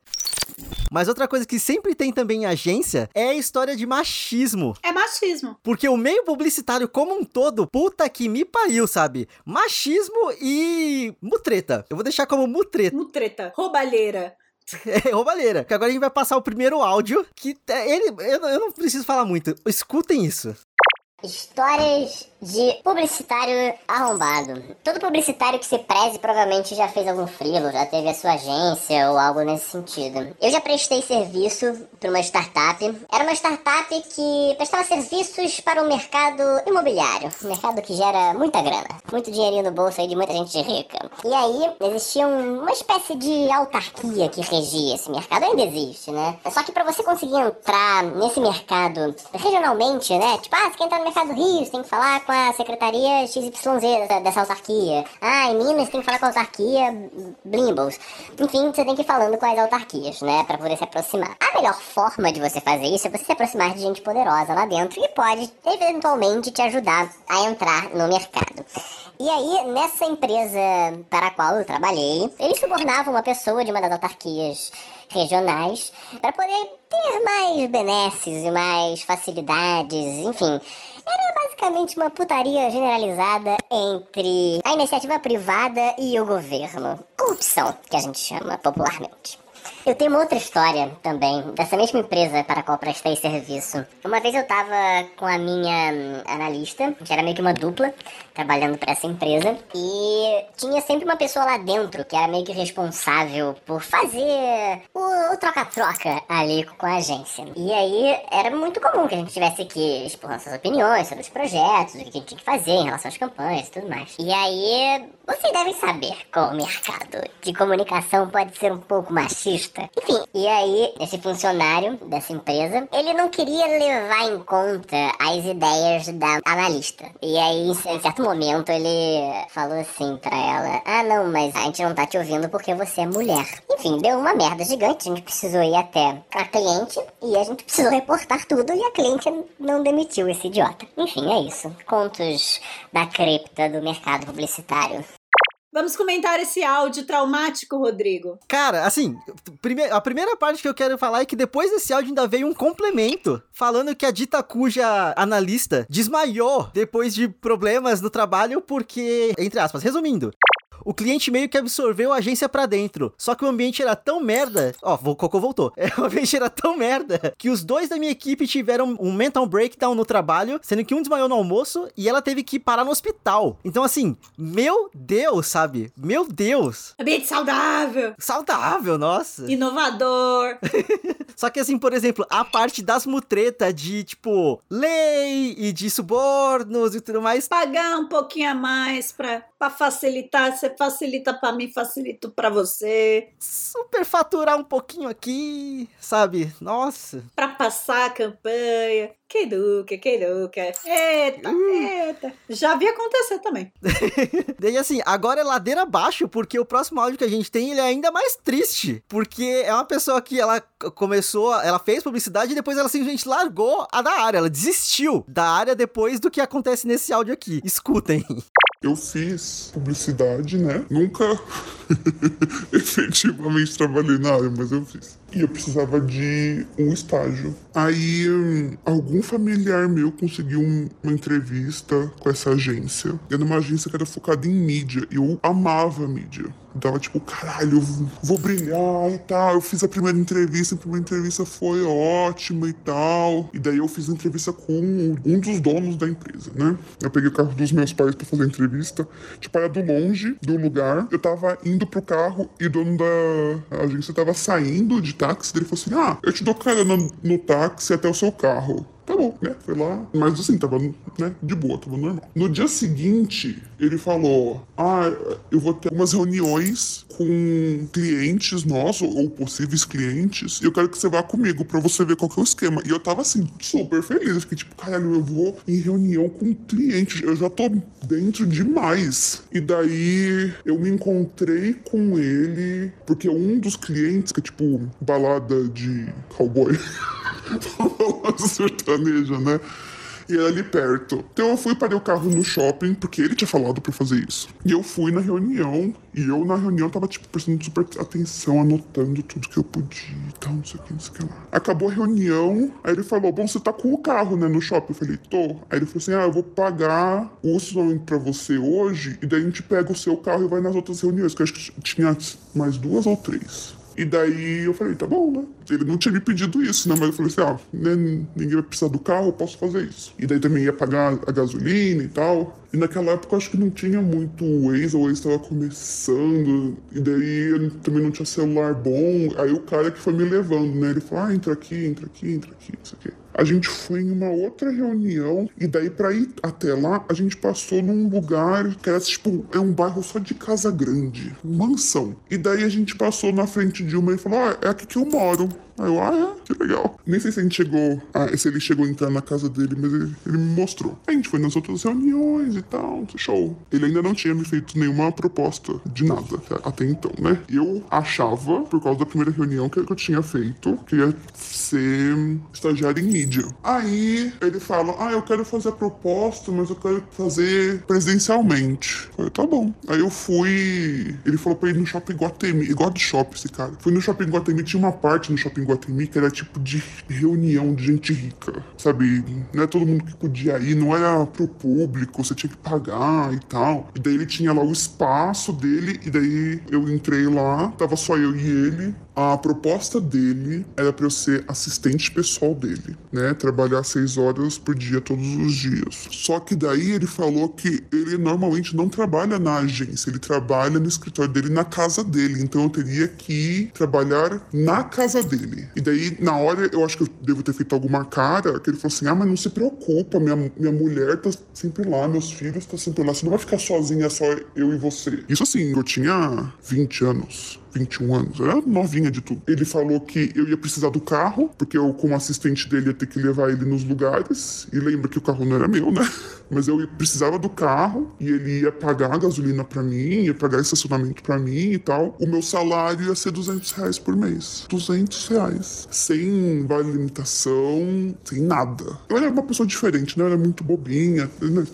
Mas outra coisa que sempre tem também em agência é a história de machismo. É machismo. Porque o meio publicitário como um todo, puta que me pariu, sabe? Machismo e mutreta. Eu vou deixar como mutreta. Mutreta. Roubalheira. *laughs* É, roubalheira. Que agora a gente vai passar o primeiro áudio, que é- ele... Eu, eu não preciso falar muito. Escutem isso. Histórias de publicitário arrombado. Todo publicitário que se preze provavelmente já fez algum frilo, já teve a sua agência ou algo nesse sentido. Eu já prestei serviço para uma startup. Era uma startup que prestava serviços para o mercado imobiliário, um mercado que gera muita grana, muito dinheirinho no bolso aí de muita gente rica. E aí existia uma espécie de autarquia que regia esse mercado, ainda existe, né? Só que para você conseguir entrar nesse mercado regionalmente, né? Tipo, ah, você quer entrar no mercado do Rio, você tem que falar a secretaria XYZ dessa, autarquia. Ah, em Minas tem que falar com a autarquia Blimbles. Enfim, você tem que ir falando com as autarquias, né? Pra poder se aproximar. A melhor forma de você fazer isso é você se aproximar de gente poderosa lá dentro e pode, eventualmente, te ajudar a entrar no mercado. E aí, nessa empresa para a qual eu trabalhei, eles subornavam uma pessoa de uma das autarquias regionais para poder ter mais benesses e mais facilidades, enfim. Era basicamente uma putaria generalizada entre a iniciativa privada e o governo. Corrupção, que a gente chama popularmente. Eu tenho uma outra história também, dessa mesma empresa para a qual prestei serviço. Uma vez eu tava com a minha hum, analista, que era meio que uma dupla, trabalhando para essa empresa, e tinha sempre uma pessoa lá dentro que era meio que responsável por fazer o troca-troca ali com a agência. E aí era muito comum que a gente tivesse que expor nossas opiniões sobre os projetos, o que a gente tinha que fazer em relação às campanhas e tudo mais. E aí, vocês devem saber como o mercado de comunicação pode ser um pouco machista enfim, e aí, esse funcionário dessa empresa, ele não queria levar em conta as ideias da analista. E aí, em certo momento, ele falou assim pra ela: Ah, não, mas a gente não tá te ouvindo porque você é mulher. Enfim, deu uma merda gigante. A gente precisou ir até a cliente e a gente precisou reportar tudo e a cliente não demitiu esse idiota. Enfim, é isso. Contos da cripta do mercado publicitário. Vamos comentar esse áudio traumático, Rodrigo. Cara, assim, a primeira parte que eu quero falar é que depois desse áudio ainda veio um complemento falando que a dita cuja analista desmaiou depois de problemas no trabalho porque, entre aspas, resumindo, o cliente meio que absorveu a agência para dentro. Só que o ambiente era tão merda. Ó, o Cocô voltou. *laughs* É, o ambiente era tão merda que os dois da minha equipe tiveram um mental breakdown no trabalho, sendo que um desmaiou no almoço e ela teve que parar no hospital. Então, assim, meu Deus, sabe? Meu Deus. Ambiente saudável. Saudável, nossa. Inovador. *laughs* Só que, assim, por exemplo, a parte das mutretas de, tipo, lei e de subornos e tudo mais. Pagar um pouquinho a mais pra, pra facilitar, você facilita para mim, facilito para você. Superfaturar um pouquinho aqui, sabe? Nossa. Para passar a campanha. Que duque, que duque. Eita, uh. eita. Já vi acontecer também. *laughs* Daí assim, agora é ladeira abaixo, porque o próximo áudio que a gente tem, ele é ainda mais triste. Porque é uma pessoa que ela começou, ela fez publicidade e depois ela simplesmente largou a da área. Ela desistiu da área depois do que acontece nesse áudio aqui. Escutem. Eu fiz publicidade, né? Nunca *laughs* efetivamente trabalhei na área, mas eu fiz. E eu precisava de um estágio. Aí, algum familiar meu conseguiu um, uma entrevista com essa agência. Era uma agência que era focada em mídia. E eu amava mídia. Tava tipo, caralho, eu vou brilhar e tal. Eu fiz a primeira entrevista, a primeira entrevista foi ótima e tal. E daí eu fiz a entrevista com um dos donos da empresa, né? Eu peguei o carro dos meus pais para fazer a entrevista. Tipo, era do longe do lugar. Eu tava indo pro carro e o dono da agência tava saindo de táxi. Ele falou assim: Ah, eu te dou carona no táxi até o seu carro. Tá bom, né? Foi lá. Mas assim, tava né, de boa, tava normal. No dia seguinte, ele falou: Ah, eu vou ter algumas reuniões com clientes nossos, ou possíveis clientes, e eu quero que você vá comigo pra você ver qual que é o esquema. E eu tava assim, super feliz. Eu fiquei tipo, caralho, eu vou em reunião com clientes. Eu já tô dentro demais. E daí eu me encontrei com ele, porque um dos clientes, que é tipo balada de cowboy. *laughs* sertaneja, né? E era ali perto. Então eu fui parei o carro no shopping, porque ele tinha falado pra fazer isso. E eu fui na reunião, e eu na reunião tava, tipo, prestando super atenção, anotando tudo que eu podia e tal, não sei o que, não sei o que lá. Acabou a reunião, aí ele falou, bom, você tá com o carro, né, no shopping? Eu falei, tô. Aí ele falou assim, ah, eu vou pagar o estacionamento pra você hoje, e daí a gente pega o seu carro e vai nas outras reuniões, que eu acho que tinha mais duas ou três. E daí eu falei, tá bom, né? Ele não tinha me pedido isso, né? Mas eu falei assim, ah, né, ninguém vai precisar do carro, eu posso fazer isso. E daí também ia pagar a gasolina e tal. E naquela época eu acho que não tinha muito Waze, o Waze estava começando, e daí eu também não tinha celular bom. Aí o cara que foi me levando, né? Ele falou, ah, entra aqui, entra aqui, entra aqui, isso aqui. A gente foi em uma outra reunião e daí para ir até lá a gente passou num lugar que era tipo é um bairro só de casa grande, mansão. E daí a gente passou na frente de uma e falou: "Ah, é aqui que eu moro". Aí eu, ah, é? Que legal. Nem sei se a gente chegou, ah, se ele chegou a entrar na casa dele, mas ele, ele me mostrou. A gente foi nas outras reuniões e tal, show. Ele ainda não tinha me feito nenhuma proposta de nada até então, né? Eu achava, por causa da primeira reunião que eu tinha feito, que ia ser estagiário em mídia. Aí ele fala, ah, eu quero fazer a proposta, mas eu quero fazer presencialmente. Eu falei, tá bom. Aí eu fui, ele falou pra ir no shopping Guatemi, igual de shopping esse cara. Fui no shopping Guatemi, tinha uma parte no shopping Guatemi que era tipo de reunião de gente rica, sabe? Não é todo mundo que podia ir, não era pro público, você tinha que pagar e tal. E daí ele tinha lá o espaço dele, e daí eu entrei lá, tava só eu e ele. A proposta dele era para eu ser assistente pessoal dele, né? Trabalhar seis horas por dia todos os dias. Só que daí ele falou que ele normalmente não trabalha na agência, ele trabalha no escritório dele, na casa dele. Então eu teria que trabalhar na casa dele. E daí, na hora, eu acho que eu devo ter feito alguma cara, que ele falou assim: ah, mas não se preocupa, minha, minha mulher tá sempre lá, meus filhos estão sempre lá, você não vai ficar sozinha, só eu e você. Isso assim, eu tinha 20 anos. 21 anos, era novinha de tudo. Ele falou que eu ia precisar do carro, porque eu, como assistente dele, ia ter que levar ele nos lugares. E lembra que o carro não era meu, né? *laughs* Mas eu precisava do carro e ele ia pagar a gasolina para mim, ia pagar estacionamento para mim e tal. O meu salário ia ser 200 reais por mês. 200 reais. Sem vale limitação, sem nada. Eu era uma pessoa diferente, né? Eu era muito bobinha. Né?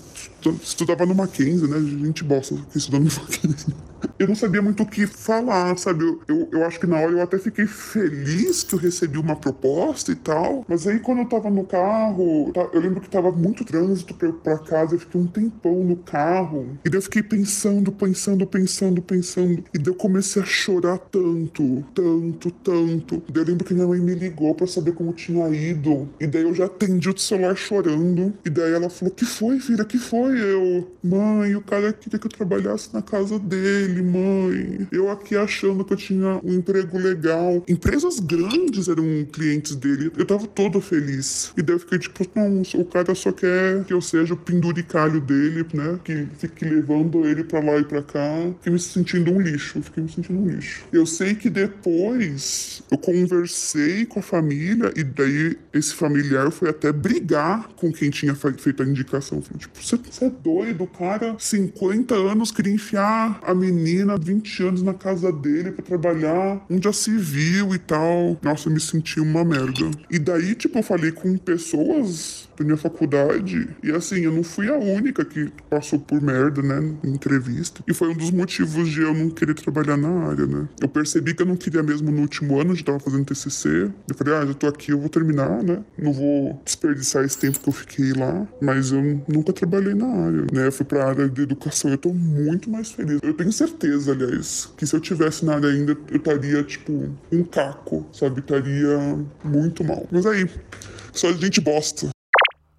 Estudava no Mackenzie, né? Gente bosta que estudou no *laughs* Mackenzie eu não sabia muito o que falar, sabe? Eu, eu, eu, acho que na hora eu até fiquei feliz que eu recebi uma proposta e tal. Mas aí quando eu tava no carro, tá, eu lembro que tava muito trânsito pra, pra casa, eu fiquei um tempão no carro. E daí eu fiquei pensando, pensando, pensando, pensando. E daí eu comecei a chorar tanto, tanto, tanto. Daí eu lembro que minha mãe me ligou pra saber como tinha ido. E daí eu já atendi o celular chorando. E daí ela falou: Que foi, filha? Que foi? Eu, mãe, o cara queria que eu trabalhasse na casa dele, mãe. Eu aqui achando que eu tinha um emprego legal. Empresas grandes eram clientes dele. Eu tava todo feliz. E daí eu fiquei tipo, não, o cara só quer que eu seja o penduricalho dele, né? Que fique levando ele pra lá e pra cá. Fiquei me sentindo um lixo. Fiquei me sentindo um lixo. Eu sei que depois eu conversei com a família e daí esse familiar foi até brigar com quem tinha feito a indicação. Falei, tipo, você é doido, cara, 50 anos queria enfiar a menina 20 anos na casa dele para trabalhar, um se viu e tal. Nossa, eu me senti uma merda. E daí, tipo, eu falei com pessoas da minha faculdade. E assim, eu não fui a única que passou por merda, né, em entrevista. E foi um dos motivos de eu não querer trabalhar na área, né. Eu percebi que eu não queria mesmo no último ano, já tava fazendo TCC. Eu falei, ah, já tô aqui, eu vou terminar, né. Não vou desperdiçar esse tempo que eu fiquei lá. Mas eu nunca trabalhei na área, né. Eu fui pra área de educação, eu tô muito mais feliz. Eu tenho certeza, aliás, que se eu tivesse na área ainda, eu estaria, tipo, um caco, sabe? Estaria muito mal. Mas aí, só gente bosta.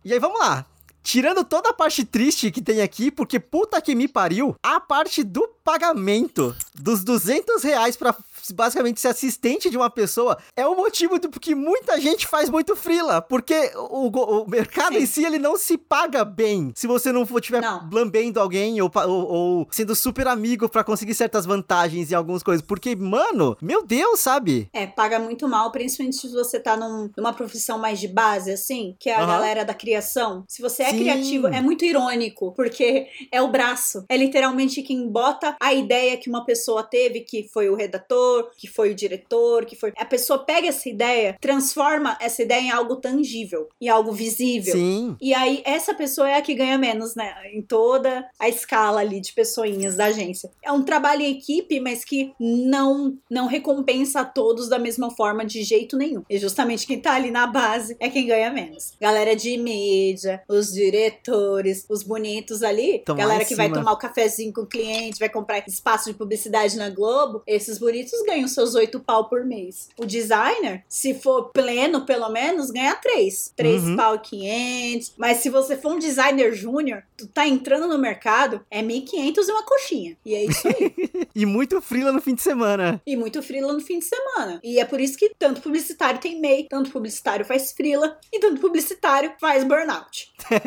E aí, vamos lá. Tirando toda a parte triste que tem aqui, porque puta que me pariu, a parte do pagamento dos 200 reais pra basicamente ser assistente de uma pessoa, é o motivo do que muita gente faz muito frila, porque o, o mercado Sim. em si, ele não se paga bem se você não for tiver não. lambendo alguém ou, ou, ou, sendo super amigo para conseguir certas vantagens em algumas coisas, porque, mano, meu Deus, sabe? É, paga muito mal, principalmente se você tá num, numa profissão mais de base, assim, que é a uhum. galera da criação. Se você é Sim. criativo, é muito irônico, porque é o braço, é literalmente quem bota a ideia que uma pessoa teve, que foi o redator, que foi o diretor, que foi. A pessoa pega essa ideia, transforma essa ideia em algo tangível, em algo visível. Sim. E aí, essa pessoa é a que ganha menos, né? Em toda a escala ali de pessoinhas da agência. É um trabalho em equipe, mas que não, não recompensa a todos da mesma forma de jeito nenhum. E justamente quem tá ali na base é quem ganha menos. Galera de mídia, os diretores, os bonitos ali, Tão galera que vai tomar o cafezinho com o cliente, vai comprar espaço de publicidade na Globo, esses bonitos ganham seus oito pau por mês. O designer, se for pleno, pelo menos, ganha três. Três Uhum. pau e quinhentos. Mas se você for um designer júnior, tu tá entrando no mercado, é 1.500 e uma coxinha. E é isso aí. *laughs* E muito frila no fim de semana. e muito frila no fim de semana. E é por isso que tanto publicitário tem MEI, tanto publicitário faz frila e tanto publicitário faz burnout. *laughs*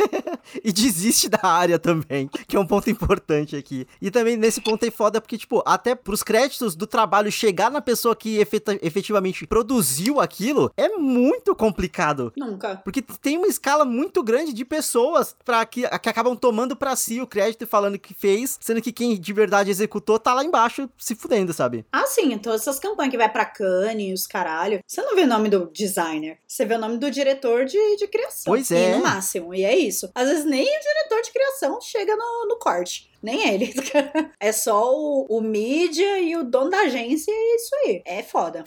E desiste da área também, que é um ponto importante aqui. E também nesse ponto é foda porque, tipo, até pros créditos do trabalho chegar na pessoa que efetivamente produziu aquilo, é muito complicado. Nunca. Porque tem uma escala muito grande de pessoas para que, que acabam tomando pra si o crédito e falando que fez, sendo que quem de verdade executou tá lá embaixo se fudendo, sabe? Ah, sim, todas essas campanhas que vai pra Cannes, os caralho. Você não vê o nome do designer, você vê o nome do diretor de, de criação. Pois é. E no máximo, e é isso. Às vezes nem o diretor de criação chega no, no corte. Nem ele. *laughs* É só o, o mídia e o dono da agência e é isso aí. É foda.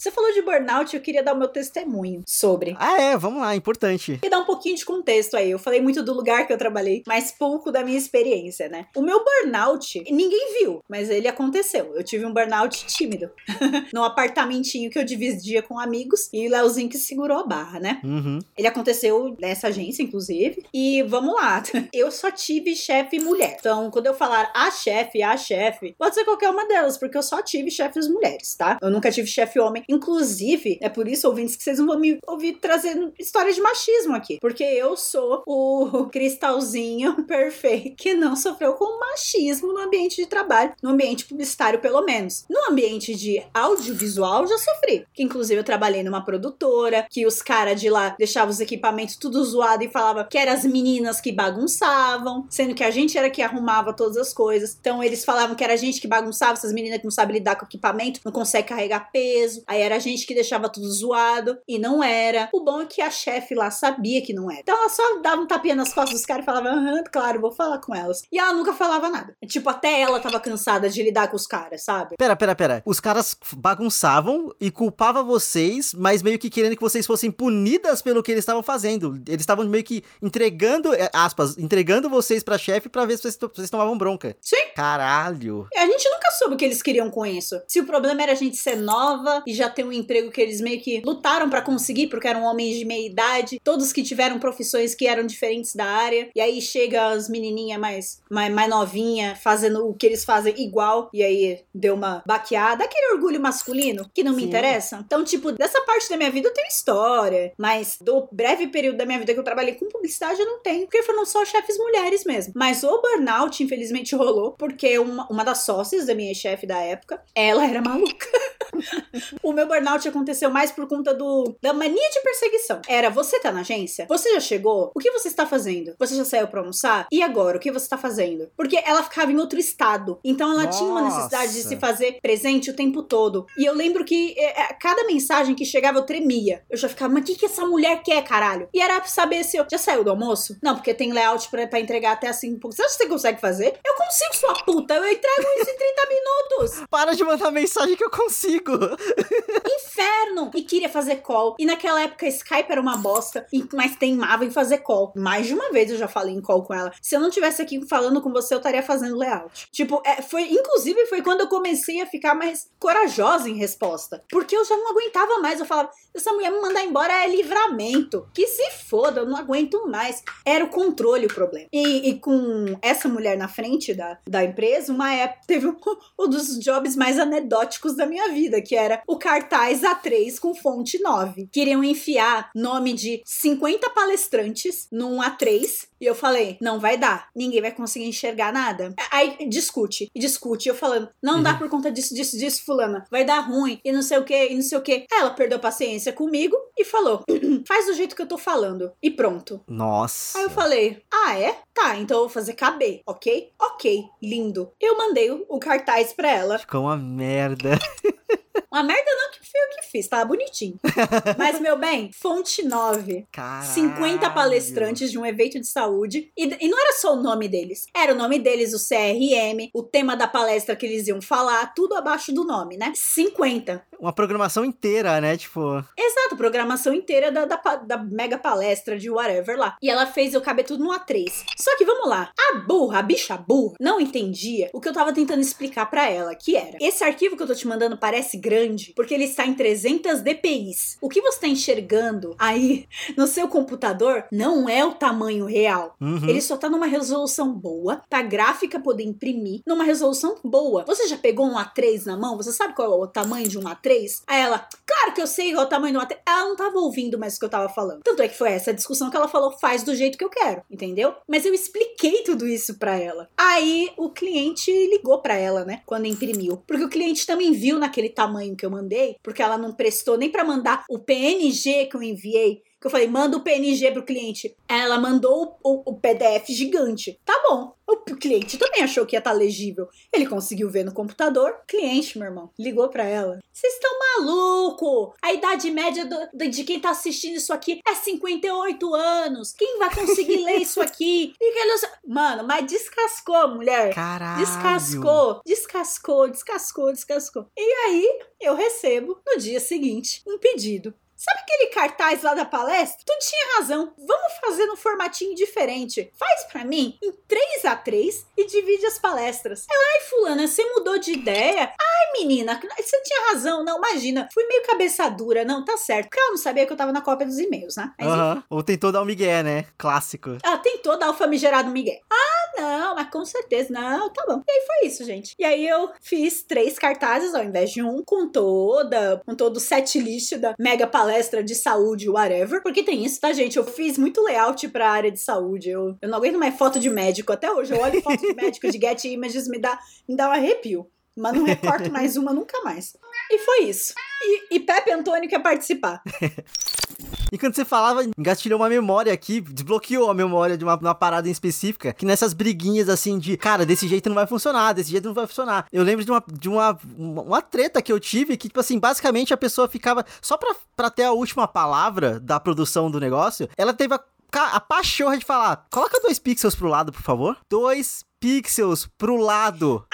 Você falou de burnout, eu queria dar o meu testemunho sobre. Ah, é, vamos lá, importante. E dar um pouquinho de contexto aí. Eu falei muito do lugar que eu trabalhei, mas pouco da minha experiência, né? O meu burnout, ninguém viu, mas ele aconteceu. Eu tive um burnout tímido. *laughs* Num apartamentinho que eu dividia com amigos e o Leozinho que segurou a barra, né? Uhum. Ele aconteceu nessa agência, inclusive. E vamos lá. *laughs* Eu só tive chefe mulher. Então, quando eu falar a chefe, a chefe, pode ser qualquer uma delas, porque eu só tive chefes mulheres, tá? Eu nunca tive chefe homem. Inclusive, é por isso, ouvintes, que vocês não vão me ouvir trazendo história de machismo aqui. Porque eu sou o *laughs* cristalzinho *laughs* perfeito que não sofreu com machismo no ambiente de trabalho, no ambiente publicitário, pelo menos. No ambiente de audiovisual, já sofri. Que inclusive eu trabalhei numa produtora, que os caras de lá deixavam os equipamentos tudo zoado e falava que eram as meninas que bagunçavam, sendo que a gente era que arrumava todas as coisas. Então eles falavam que era a gente que bagunçava, essas meninas que não sabem lidar com equipamento, não consegue carregar peso. Aí era a gente que deixava tudo zoado e não era. O bom é que a chefe lá sabia que não era. Então ela só dava um tapinha nas costas dos caras e falava: Aham, claro, vou falar com elas. E ela nunca falava nada. Tipo, até ela tava cansada de lidar com os caras, sabe? Pera, pera, pera. Os caras bagunçavam e culpavam vocês, mas meio que querendo que vocês fossem punidas pelo que eles estavam fazendo. Eles estavam meio que entregando, é, aspas, entregando vocês pra chefe pra ver se vocês, vocês tomavam bronca. Sim. Caralho. A gente nunca soube o que eles queriam com isso. Se o problema era a gente ser nova e já ter um emprego que eles meio que lutaram pra conseguir, porque eram homens de meia idade, todos que tiveram profissões que eram diferentes da área, e aí chega as menininhas mais, mais, mais novinha fazendo o que eles fazem igual, e aí deu uma baqueada. Aquele orgulho masculino que não me Sim. interessa. Então, tipo, dessa parte da minha vida eu tenho história, mas do breve período da minha vida que eu trabalhei com publicidade eu não tenho, porque foram só chefes mulheres mesmo. Mas o burnout, infelizmente, rolou, porque uma, uma das sócias da minha chefe da época, ela era maluca. *laughs* o meu burnout aconteceu mais por conta do da mania de perseguição. Era, você tá na agência? Você já chegou? O que você está fazendo? Você já saiu pra almoçar? E agora, o que você tá fazendo? Porque ela ficava em outro estado. Então ela tinha uma necessidade de Nossa. se fazer presente o tempo todo. E eu lembro que é, é, cada mensagem que chegava eu tremia. Eu já ficava, mas o que, que essa mulher quer, caralho? E era pra saber se eu já saiu do almoço? Não, porque tem layout pra, pra entregar até assim. Você acha que você consegue fazer? Eu consigo, sua puta. Eu entrego isso em 30 *laughs* minutos. Para de mandar mensagem que eu consigo. *laughs* inferno! E queria fazer call. E naquela época Skype era uma bosta, mas teimava em fazer call. Mais de uma vez eu já falei em call com ela. Se eu não tivesse aqui falando com você, eu estaria fazendo layout. Tipo, é, foi, inclusive foi quando eu comecei a ficar mais corajosa em resposta. Porque eu já não aguentava mais. Eu falava, essa mulher me mandar embora é livramento. Que se foda, eu não aguento mais. Era o controle o problema. E, e com essa mulher na frente da, da empresa, uma época teve um, *laughs* um dos jobs mais anedóticos da minha vida, que era o cartaz A3 com fonte 9. Queriam enfiar nome de 50 palestrantes num A3. E eu falei, não vai dar, ninguém vai conseguir enxergar nada. Aí discute, e discute, eu falando, não dá por conta disso, disso, disso, fulana, vai dar ruim, e não sei o que, e não sei o que. Ela perdeu paciência comigo e falou, *clears throat* faz do jeito que eu tô falando, e pronto. Nossa. Aí eu falei, ah, é? Tá, então eu vou fazer caber, ok? Ok, lindo. Eu mandei o, o cartaz pra ela. Ficou uma merda. *laughs* Uma merda não que Fui eu que fiz, tava bonitinho. *laughs* Mas, meu bem, fonte 9. Caralho. 50 palestrantes de um evento de saúde. E, e não era só o nome deles. Era o nome deles, o CRM, o tema da palestra que eles iam falar, tudo abaixo do nome, né? 50. Uma programação inteira, né? Tipo, Exato, programação inteira da, da, da mega palestra de whatever lá. E ela fez eu caber tudo no A3. Só que vamos lá, a burra, a bicha burra, não entendia o que eu tava tentando explicar pra ela, que era: esse arquivo que eu tô te mandando parece grande porque ele está em 300 dpi. O que você tá enxergando aí *laughs* no seu computador não é o tamanho real. uhum. Ele só tá numa resolução boa, pra gráfica poder imprimir numa resolução boa. Você já pegou um A3 na mão? Você sabe qual é o tamanho de um A3? Aí ela, claro que eu sei qual é o tamanho do A3. Ela não tava ouvindo mais o que eu tava falando. Tanto é que foi essa discussão que ela falou, faz do jeito que eu quero, entendeu? Mas eu expliquei tudo isso pra ela. Aí o cliente ligou pra ela, né, quando imprimiu. Porque o cliente também viu naquele tamanho que eu mandei, porque ela não prestou nem pra mandar o PNG que eu enviei que eu falei, manda o PNG pro cliente. Ela mandou o, o- PDF gigante. Tá bom. O cliente também achou que ia estar legível. Ele conseguiu ver no computador. Cliente, meu irmão, ligou pra ela. Vocês estão maluco? A idade média do- de quem tá assistindo isso aqui é 58 anos. Quem vai conseguir ler isso *laughs* aqui? E que ele... Mano, mas descascou, mulher. Caralho. Descascou, descascou, descascou, descascou. E aí, eu recebo no dia seguinte um pedido. Sabe aquele cartaz lá da palestra? Tu tinha razão. Vamos fazer num formatinho diferente. Faz pra mim em 3 a 3 e divide as palestras. Eu, ai, fulana, você mudou de ideia? Ai, menina, você tinha razão. Não, imagina. Fui meio cabeça dura. Não, tá certo. Porque ela não sabia que eu tava na cópia dos e-mails, né? Mas enfim. Aham. Ou tentou dar um migué, né? Clássico. Ela tentou dar o famigerado Miguel. Ah, não, mas com certeza. Não, tá bom. E aí foi isso, gente. E aí eu fiz três cartazes ao invés de um, com toda, com todo o set list da mega palestra de saúde, whatever. Porque tem isso, tá, gente? Eu fiz muito layout pra área de saúde. Eu, eu não aguento mais foto de médico. Até hoje, eu olho *laughs* foto de médico de Get Images, me dá, me dá um arrepio. Mas não recorto mais uma nunca mais. E foi isso. E, e Pepe Antônio quer participar. *laughs* E quando você falava, engatilhou uma memória aqui, desbloqueou a memória de uma, uma parada em específica, que nessas briguinhas assim de, cara, desse jeito não vai funcionar, desse jeito não vai funcionar. Eu lembro de uma, de uma, uma, uma treta que eu tive, que, tipo assim, basicamente a pessoa ficava, só pra, pra ter a última palavra da produção do negócio, ela teve a, a pachorra de falar, coloca dois pixels pro lado, por favor. Dois pixels pro lado.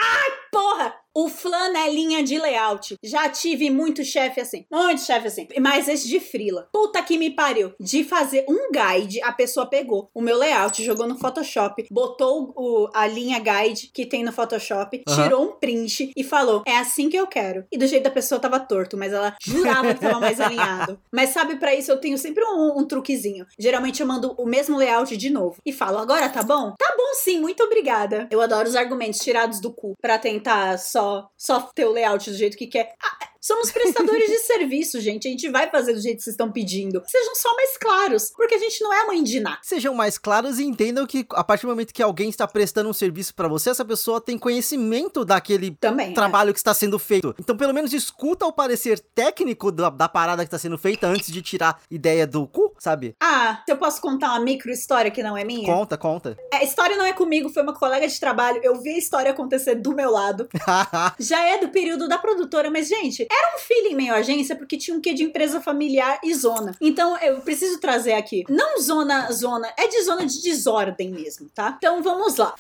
Porra! O flanelinha de layout. Já tive muito chefe assim. Muito chefe assim. Mas esse de frila. Puta que me pariu. De fazer um guide, a pessoa pegou o meu layout, jogou no Photoshop, botou o- a linha guide que tem no Photoshop, Aham. tirou um print e falou: É assim que eu quero. E do jeito da pessoa tava torto, mas ela jurava que tava mais alinhado. *laughs* Mas sabe, pra isso eu tenho sempre um, um truquezinho. Geralmente eu mando o mesmo layout de novo e falo: Agora tá bom? Tá bom sim, muito obrigada. Eu adoro os argumentos tirados do cu pra tentar só, só ter o layout do jeito que quer. Ah, somos prestadores de *laughs* serviço, gente. A gente vai fazer do jeito que vocês estão pedindo. Sejam só mais claros, porque a gente não é a mãe de Ná. Sejam mais claros e entendam que a partir do momento que alguém está prestando um serviço pra você, essa pessoa tem conhecimento daquele Também. né? trabalho que está sendo feito. Então, pelo menos escuta o parecer técnico da, da parada que está sendo feita antes de tirar ideia do cu, sabe? Ah, eu posso contar uma micro história que não é minha? Conta, conta. A história não é comigo, foi uma colega de trabalho. Eu vi a história acontecer do meu lado. *laughs* Já é do período da produtora, mas, gente, era um feeling meio agência, porque tinha um quê de empresa familiar e zona. Então, eu preciso trazer aqui. Não zona, zona, é de zona de desordem mesmo, tá? Então, vamos lá.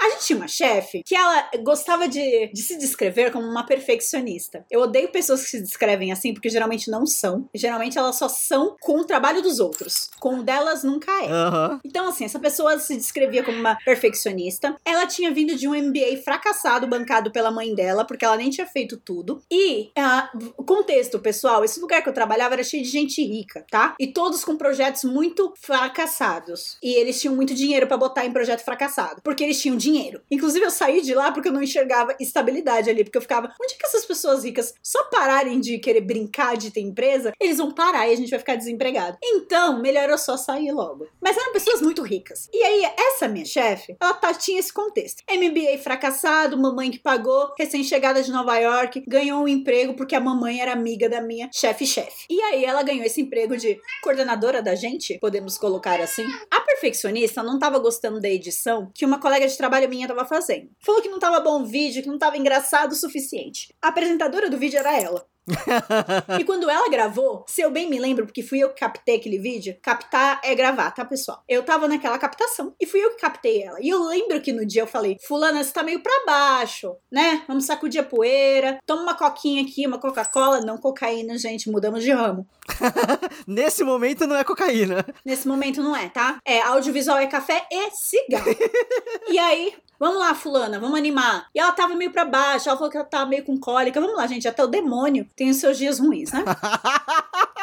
A gente tinha uma chefe que ela gostava de, de se descrever como uma perfeccionista. Eu odeio pessoas que se descrevem assim, porque geralmente não são. Geralmente elas só são com o trabalho dos outros. Com o delas nunca é. Aham. Então, assim, essa pessoa se descrevia como uma perfeccionista. Ela tinha vindo de um MBA fracassado, bancado pela mãe dela, porque ela nem tinha feito tudo. E, ah, contexto, pessoal, esse lugar que eu trabalhava era cheio de gente rica, tá? E todos com projetos muito fracassados. E eles tinham muito dinheiro pra botar em projeto fracassado, porque eles tinham dinheiro. Inclusive, eu saí de lá porque eu não enxergava estabilidade ali, porque eu ficava, onde é que essas pessoas ricas só pararem de querer brincar de ter empresa, eles vão parar e a gente vai ficar desempregado. Então, melhor eu só sair logo. Mas eram pessoas muito ricas. E aí, essa minha chefe, ela tá, tinha esse contexto. MBA fracassado, mamãe que pagou, recém-chegada de Nova York, ganhou um emprego porque a mamãe era amiga da minha chefe-chefe. E aí, ela ganhou esse emprego de coordenadora da gente, podemos colocar assim. A perfeccionista não tava gostando da edição que uma colega de trabalho minha tava fazendo. Falou que não tava bom o vídeo, que não tava engraçado o suficiente. A apresentadora do vídeo era ela. *laughs* e quando ela gravou, se eu bem me lembro, porque fui eu que captei aquele vídeo, captar é gravar, tá, pessoal? Eu tava naquela captação e fui eu que captei ela. E eu lembro que no dia eu falei, fulana, você tá meio pra baixo, né? Vamos sacudir a poeira, toma uma coquinha aqui, uma Coca-Cola, não cocaína, gente, mudamos de ramo. *laughs* Nesse momento não é cocaína. Nesse momento não é, tá? É audiovisual é café e cigarro. *laughs* e aí, Vamos lá, fulana, vamos animar. E ela tava meio pra baixo, ela falou que ela tava meio com cólica. Vamos lá, gente, até o demônio tem os seus dias ruins, né? *laughs*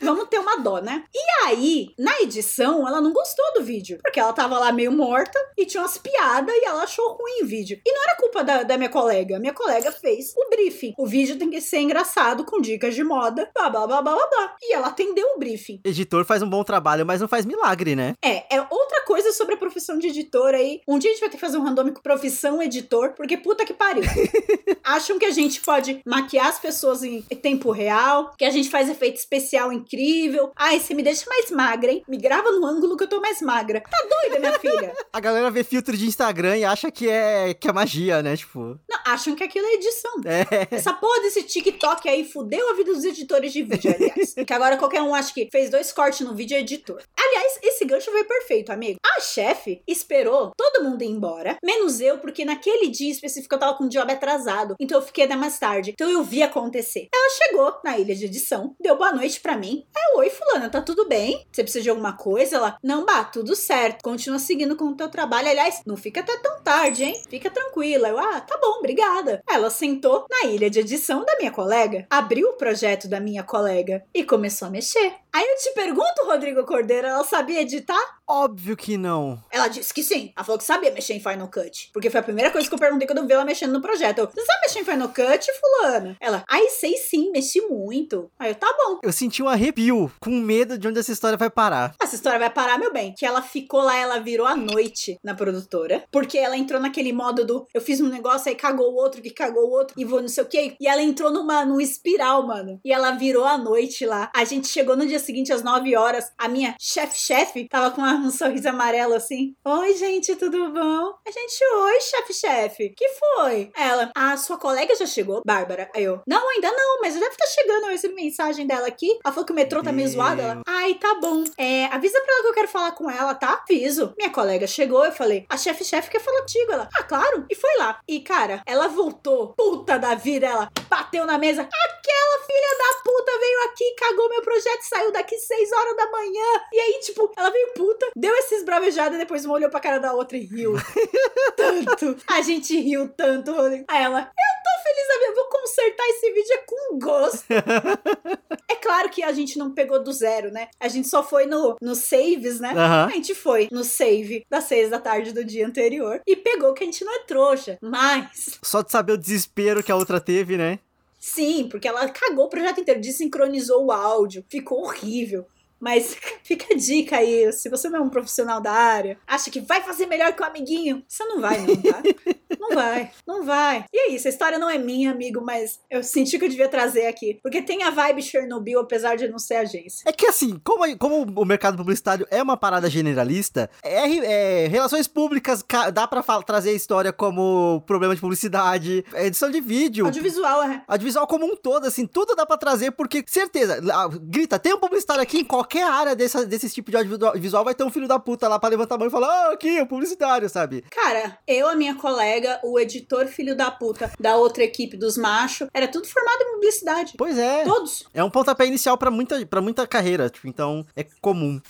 Vamos ter uma dó, né? E aí, na edição, ela não gostou do vídeo. Porque ela tava lá meio morta e tinha umas piadas e ela achou ruim o vídeo. E não era culpa da, da minha colega. Minha colega fez o briefing. O vídeo tem que ser engraçado, com dicas de moda, blá blá blá blá blá. blá. E ela atendeu o briefing. Editor faz um bom trabalho, mas não faz milagre, né? É, é outra coisa sobre a profissão de editor aí. Um dia a gente vai ter que fazer um randômico profissão editor, porque puta que pariu. *laughs* Acham que a gente pode maquiar as pessoas em tempo real, que a gente faz efeito especial incrível. Ai, você me deixa mais magra, hein? Me grava no ângulo que eu tô mais magra. Tá doida, minha filha? *laughs* A galera vê filtro de Instagram e acha que é, que é magia, né? Tipo. Não, acham que aquilo é edição. É. Essa porra desse TikTok aí fudeu a vida dos editores de vídeo, aliás. que agora qualquer um acha que fez dois cortes no vídeo é editor. Aliás, esse gancho foi perfeito, amigo. A chefe esperou todo mundo ir embora, menos eu, porque naquele dia específico eu tava com o job atrasado. Então eu fiquei até mais tarde. Então eu vi acontecer. Ela chegou na ilha de edição, deu boa noite pra mim. Aí, oi, fulana, tá tudo bem? Você precisa de alguma coisa? Ela, não, bah, tudo certo. Continua seguindo com o teu trabalho. Aliás, não fica até tão tarde, hein? Fica tranquila. Eu, ah, tá bom, obrigada. Ela sentou na ilha de edição da minha colega, abriu o projeto da minha colega e começou a mexer. Aí eu te pergunto, Rodrigo Cordeiro, ela sabia editar? Óbvio que não. Ela disse que sim. Ela falou que sabia mexer em Final Cut. Porque foi a primeira coisa que eu perguntei quando eu vi ela mexendo no projeto. Eu, Você sabe mexer em Final Cut, fulana? Ela, ai, sei sim, mexi muito. Aí eu, tá bom. Eu senti um arrepio, com medo de onde essa história vai parar. Essa história vai parar, meu bem. Que ela ficou lá, ela virou a noite na produtora. Porque ela entrou naquele modo do eu fiz um negócio, aí cagou o outro, que cagou o outro, e vou não sei o quê. E ela entrou numa, num espiral, mano. E ela virou a noite lá. A gente chegou no dia seguinte, às 9 horas. A minha chefe-chefe tava com um sorriso amarelo assim. Oi, gente, tudo bom? A gente, oi, chefe-chefe. Que foi? Ela, a sua colega já chegou, Bárbara? Aí eu, não, ainda não, mas deve estar chegando. Eu recebi mensagem dela aqui. Ela falou que o metrô tá meio zoado. Ela, ai, tá bom. É, avisa pra ela que eu quero falar com ela, tá? Aviso. Minha colega chegou, eu falei, a chefe-chefe quer falar contigo. Ela, ah, claro. E foi lá. E, cara, ela voltou, puta da vida, ela bateu na mesa. Aquela filha da puta veio aqui, cagou meu projeto, saiu daqui 6 horas da manhã. E aí, tipo, ela veio puta, deu esses bravejadas e depois uma olhou pra cara da outra e riu. *laughs* tanto. A gente riu tanto. Aí ela, eu tô feliz da vou consertar esse vídeo é com gosto. *laughs* é claro que a gente não pegou do zero, né? A gente só foi no, no saves, né? Aham. A gente foi no save das seis da tarde do dia anterior e pegou que a gente não é trouxa. Mas, Só de saber o desespero que a outra teve, né? sim, porque ela cagou o projeto inteiro, desincronizou o áudio, ficou horrível. Mas *laughs* fica a dica aí, se você não é um profissional da área, acha que vai fazer melhor que o amiguinho, você não vai não, tá? *laughs* Não vai, não vai. E é isso, a história não é minha, amigo, mas eu senti que eu devia trazer aqui. Porque tem a vibe Chernobyl, apesar de não ser agência. É que assim, como, como o mercado publicitário é uma parada generalista, é, é, relações públicas ca- dá pra trazer a história como problema de publicidade, é edição de vídeo. Audiovisual, é. Audiovisual como um todo, assim, tudo dá pra trazer, porque, certeza, grita, tem um publicitário aqui em qualquer área dessa, desse tipo de audiovisual, vai ter um filho da puta lá pra levantar a mão e falar, ah, aqui, o publicitário, sabe? Cara, eu, a minha colega, o editor filho da puta da outra equipe dos machos, era tudo formado em publicidade. Pois é. Todos. É um pontapé inicial pra muita, pra muita carreira, tipo, então é comum.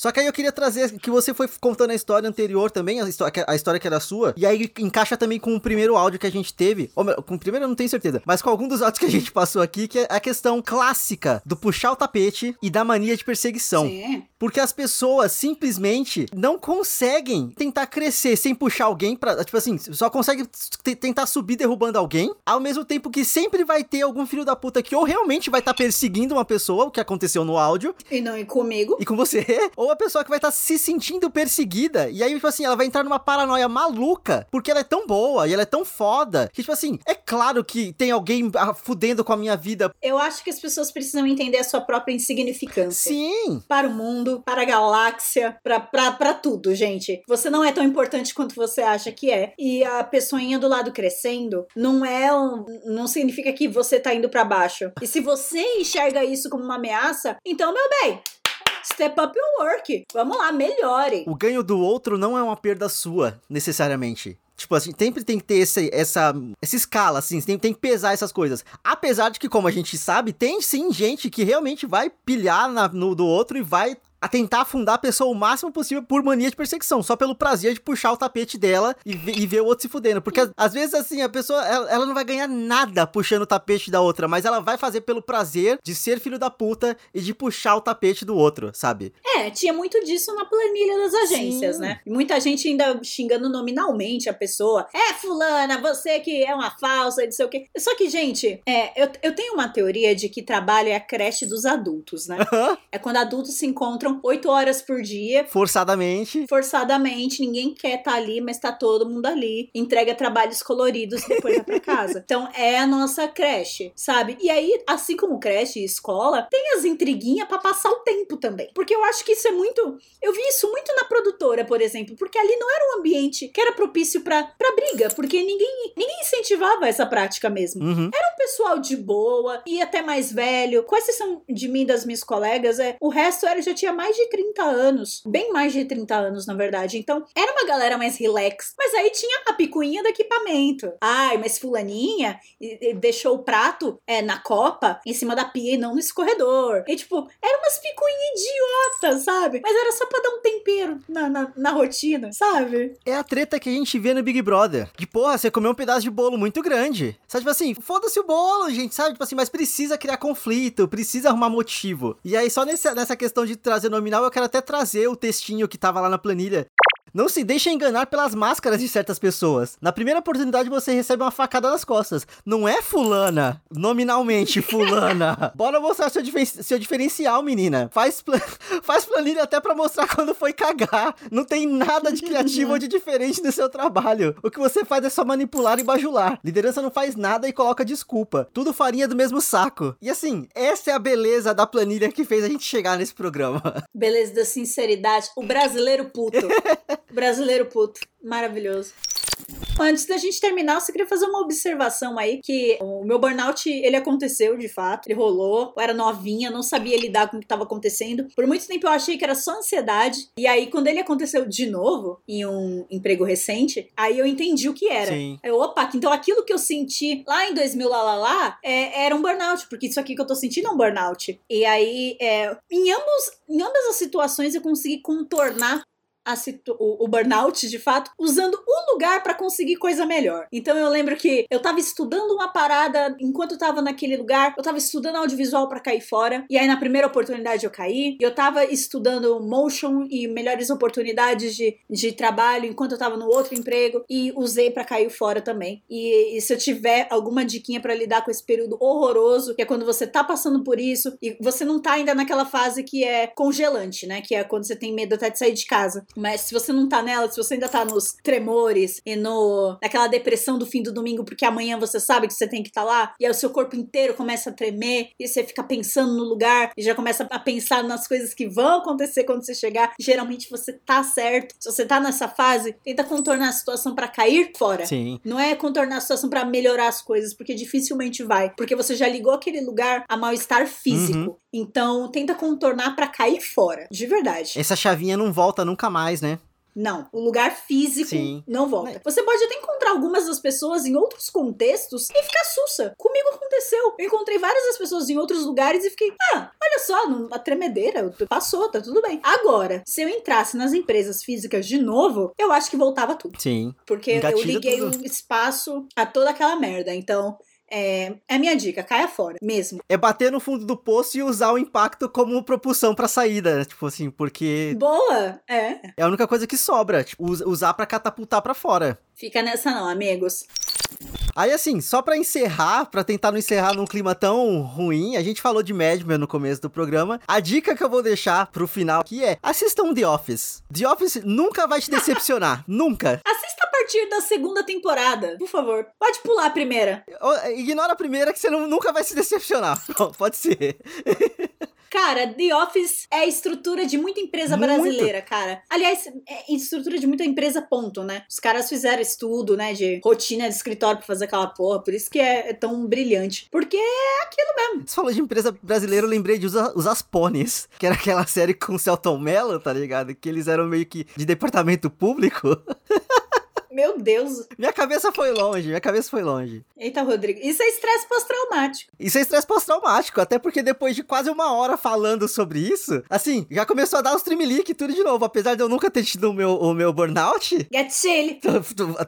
Só que aí eu queria trazer que você foi contando a história anterior também, a história, a história que era sua, e aí encaixa também com o primeiro áudio que a gente teve, ou com o primeiro eu não tenho certeza, mas com algum dos áudios que a gente passou aqui, que é a questão clássica do puxar o tapete e da mania de perseguição. Sim. Porque as pessoas simplesmente não conseguem tentar crescer sem puxar alguém pra. Tipo assim, só consegue tentar subir derrubando alguém, ao mesmo tempo que sempre vai ter algum filho da puta que ou realmente vai estar perseguindo uma pessoa, o que aconteceu no áudio, E não ir comigo. e com você, *laughs* ou Ou a pessoa que vai estar se sentindo perseguida. E aí, tipo assim, ela vai entrar numa paranoia maluca, porque ela é tão boa e ela é tão foda, que, tipo assim, é claro que tem alguém ah, fudendo com a minha vida. Eu acho que as pessoas precisam entender a sua própria insignificância. Sim. Para o mundo, para a galáxia, pra, pra, pra tudo, gente. Você não é tão importante quanto você acha que é. E a pessoinha do lado crescendo não é um, não significa que você tá indo pra baixo. E se você enxerga isso como uma ameaça, então, meu bem, step up your work. Vamos lá, melhore. O ganho do outro não é uma perda sua, necessariamente. Tipo assim, sempre tem que ter esse, essa, essa escala, assim, tem, tem que pesar essas coisas. Apesar de que, como a gente sabe, tem sim gente que realmente vai pilhar na, no do outro e vai a tentar afundar a pessoa o máximo possível por mania de perseguição, só pelo prazer de puxar o tapete dela e, ver, e ver o outro se fudendo. Porque às vezes, assim, a pessoa ela, ela, não vai ganhar nada puxando o tapete da outra, mas ela vai fazer pelo prazer de ser filho da puta e de puxar o tapete do outro, sabe? É, tinha muito disso na planilha das agências, Sim. né? E muita gente ainda xingando nominalmente a pessoa. É, fulana, você que é uma falsa, não sei o quê. Só que, gente, é, eu, eu tenho uma teoria de que trabalho é a creche dos adultos, né? é quando adultos se encontram trabalham oito horas por dia. Forçadamente. Forçadamente, ninguém quer estar tá ali, mas tá todo mundo ali. Entrega trabalhos coloridos depois vai pra casa. *laughs* Então é a nossa creche, sabe? E aí, assim como creche e escola, tem as intriguinhas para passar o tempo também. Porque eu acho que isso é muito. Eu vi isso muito na produtora, por exemplo, porque ali não era um ambiente que era propício pra, pra briga, porque ninguém, ninguém incentivava essa prática mesmo. Uhum. Era um pessoal de boa, e até mais velho. Com exceção de mim das minhas colegas, é, o resto era já tinha mais de 30 anos. Bem mais de 30 anos, na verdade. Então, era uma galera mais relax. Mas aí tinha a picuinha do equipamento. Ai, mas fulaninha deixou o prato é, na copa em cima da pia e não no escorredor. E, tipo, era umas picuinhas idiotas, sabe? Mas era só pra dar um tempero na, na, na rotina, sabe? É a treta que a gente vê no Big Brother. Que, porra, você comeu um pedaço de bolo muito grande. Sabe, tipo assim, foda-se o bolo, gente, sabe? Tipo assim, mas precisa criar conflito, precisa arrumar motivo. E aí, só nesse, nessa questão de trazer nominal, eu quero até trazer o textinho que tava lá na planilha. Não se deixe enganar pelas máscaras de certas pessoas. Na primeira oportunidade você recebe uma facada nas costas. Não é fulana, nominalmente *laughs* fulana. Bora mostrar seu, difer seu diferencial, menina. Faz, *laughs* faz planilha até para mostrar quando foi cagar. Não tem nada de criativo ou de diferente no seu trabalho. O que você faz é só manipular e bajular. Liderança não faz nada e coloca desculpa. Tudo farinha do mesmo saco. E assim, essa é a beleza da planilha que fez a gente chegar nesse programa. Beleza da sinceridade. O brasileiro puto. *laughs* Brasileiro puto. Maravilhoso. Antes da gente terminar, eu só queria fazer uma observação aí, que o meu burnout, ele aconteceu de fato, ele rolou, eu era novinha, não sabia lidar com o que estava acontecendo. Por muito tempo eu achei que era só ansiedade, e aí quando ele aconteceu de novo, em um emprego recente, aí eu entendi o que era. Sim. Eu, opa, então aquilo que eu senti lá em 2000 lá lá lá, é, era um burnout, porque isso aqui que eu tô sentindo é um burnout. E aí, é, em, ambos, em ambas as situações eu consegui contornar o, o, burnout, de fato, usando o lugar para conseguir coisa melhor. Então eu lembro que eu tava estudando uma parada enquanto eu tava naquele lugar, eu tava estudando audiovisual para cair fora, e aí na primeira oportunidade eu caí, eu tava estudando motion e melhores oportunidades de, de trabalho enquanto eu tava no outro emprego e usei para cair fora também. E, e, se eu tiver alguma diquinha para lidar com esse período horroroso, que é quando você tá passando por isso e você não tá ainda naquela fase que é congelante, né? Que é quando você tem medo até de sair de casa. Mas se você não tá nela, se você ainda tá nos tremores e no naquela depressão do fim do domingo, porque amanhã você sabe que você tem que estar tá lá, e aí o seu corpo inteiro começa a tremer, e você fica pensando no lugar, e já começa a pensar nas coisas que vão acontecer quando você chegar. Geralmente você tá certo. Se você tá nessa fase, tenta contornar a situação para cair fora. Sim. Não é contornar a situação para melhorar as coisas, porque dificilmente vai. Porque você já ligou aquele lugar a mal-estar físico. Uhum. Então, tenta contornar para cair fora. De verdade. Essa chavinha não volta nunca mais né? Não, o lugar físico Sim. não volta. Você pode até encontrar algumas das pessoas em outros contextos e ficar sussa. Comigo aconteceu. Eu encontrei várias das pessoas em outros lugares e fiquei, ah, olha só, a tremedeira passou, tá tudo bem. Agora, se eu entrasse nas empresas físicas de novo, eu acho que voltava tudo. Sim. Porque Engatilha eu liguei tudo. um espaço a toda aquela merda. Então, É, é a minha dica, caia fora, mesmo. É bater no fundo do poço e usar o impacto como propulsão pra saída, tipo assim, porque Boa! É. é a única coisa que sobra, tipo, us- usar pra catapultar pra fora. Fica nessa não, amigos. Aí assim, só pra encerrar, pra tentar não encerrar num clima tão ruim, a gente falou de Mad Men no começo do programa. A dica que eu vou deixar pro final aqui é: assistam The Office. The Office nunca vai te decepcionar, *laughs* nunca. Assista a partir da segunda temporada, por favor. Pode pular a primeira. Ignora a primeira que você não- nunca vai se decepcionar. *laughs* Pronto, Pode ser. *laughs* Cara, The Office é estrutura de muita empresa Muito. brasileira, cara. Aliás, é estrutura de muita empresa, ponto, né? Os caras fizeram estudo, né, de rotina de escritório pra fazer aquela porra, por isso que é, é tão brilhante. Porque é aquilo mesmo. Você falou de empresa brasileira, eu lembrei de Os, os Aspones, que era aquela *laughs* série com o Celton Mello, tá ligado? Que eles eram meio que de departamento público. *laughs* Meu Deus. Minha cabeça foi longe, minha cabeça foi longe. Eita, Rodrigo. Isso é estresse pós-traumático. Isso é estresse pós-traumático, até porque depois de quase uma hora falando sobre isso, assim, já começou a dar os tremelique tudo de novo. Apesar de eu nunca ter tido o meu, o meu burnout, Gatilho.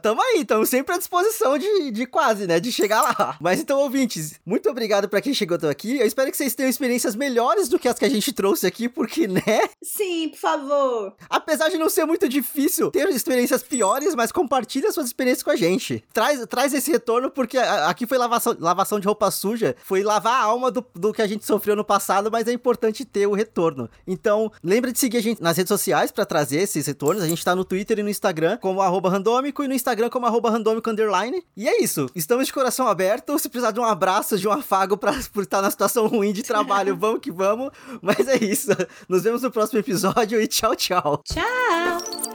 tamo aí, estamos sempre à disposição de, de quase, né, de chegar lá. Mas então, ouvintes, muito obrigado pra quem chegou até aqui. Eu espero que vocês tenham experiências melhores do que as que a gente trouxe aqui, porque, né, Sim, por favor. apesar de não ser muito difícil ter experiências piores, mas compartilha suas experiências com a gente. Traz, traz esse retorno, porque aqui foi lavação, lavação de roupa suja, foi lavar a alma do, do que a gente sofreu no passado, mas é importante ter o retorno. Então, lembra de seguir a gente nas redes sociais pra trazer esses retornos. A gente tá no Twitter e no Instagram como arroba randômico e no Instagram como arroba randômico underline. E é isso. Estamos de coração aberto. Se precisar de um abraço, de um afago pra, *laughs* por estar na situação ruim de trabalho, *laughs* vamos que vamos. Mas é isso. Nos vemos no próximo episódio e tchau, tchau. Tchau.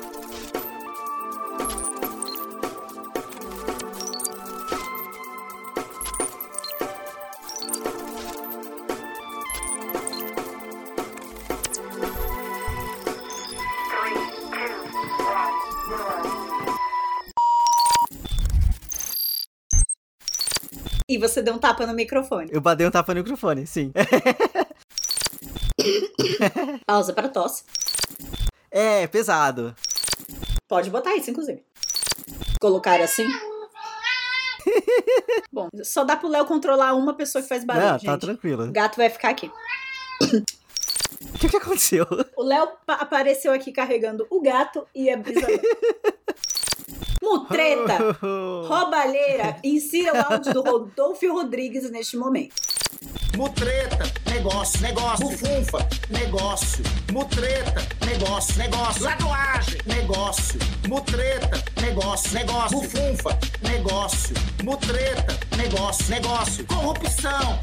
E você deu um tapa no microfone. Eu badei um tapa no microfone, sim. *laughs* Pausa para tosse. É, pesado. Pode botar isso, inclusive. Colocar assim. *laughs* Bom, só dá pro Léo controlar uma pessoa que faz barulho, Não, gente. tá tranquilo. O gato vai ficar aqui. *laughs* O que, que aconteceu? O Léo pa- apareceu aqui carregando o gato e a brisa. Mutreta! *laughs* Roubalheira! Insira o áudio do Rodolfo Rodrigues neste momento. Mutreta, negócio, negócio. Bufunfa, negócio. Mutreta, negócio, negócio. Lagoagem, negócio. Mutreta, negócio, negócio. Bufunfa, negócio. Mutreta, negócio, negócio. Corrupção,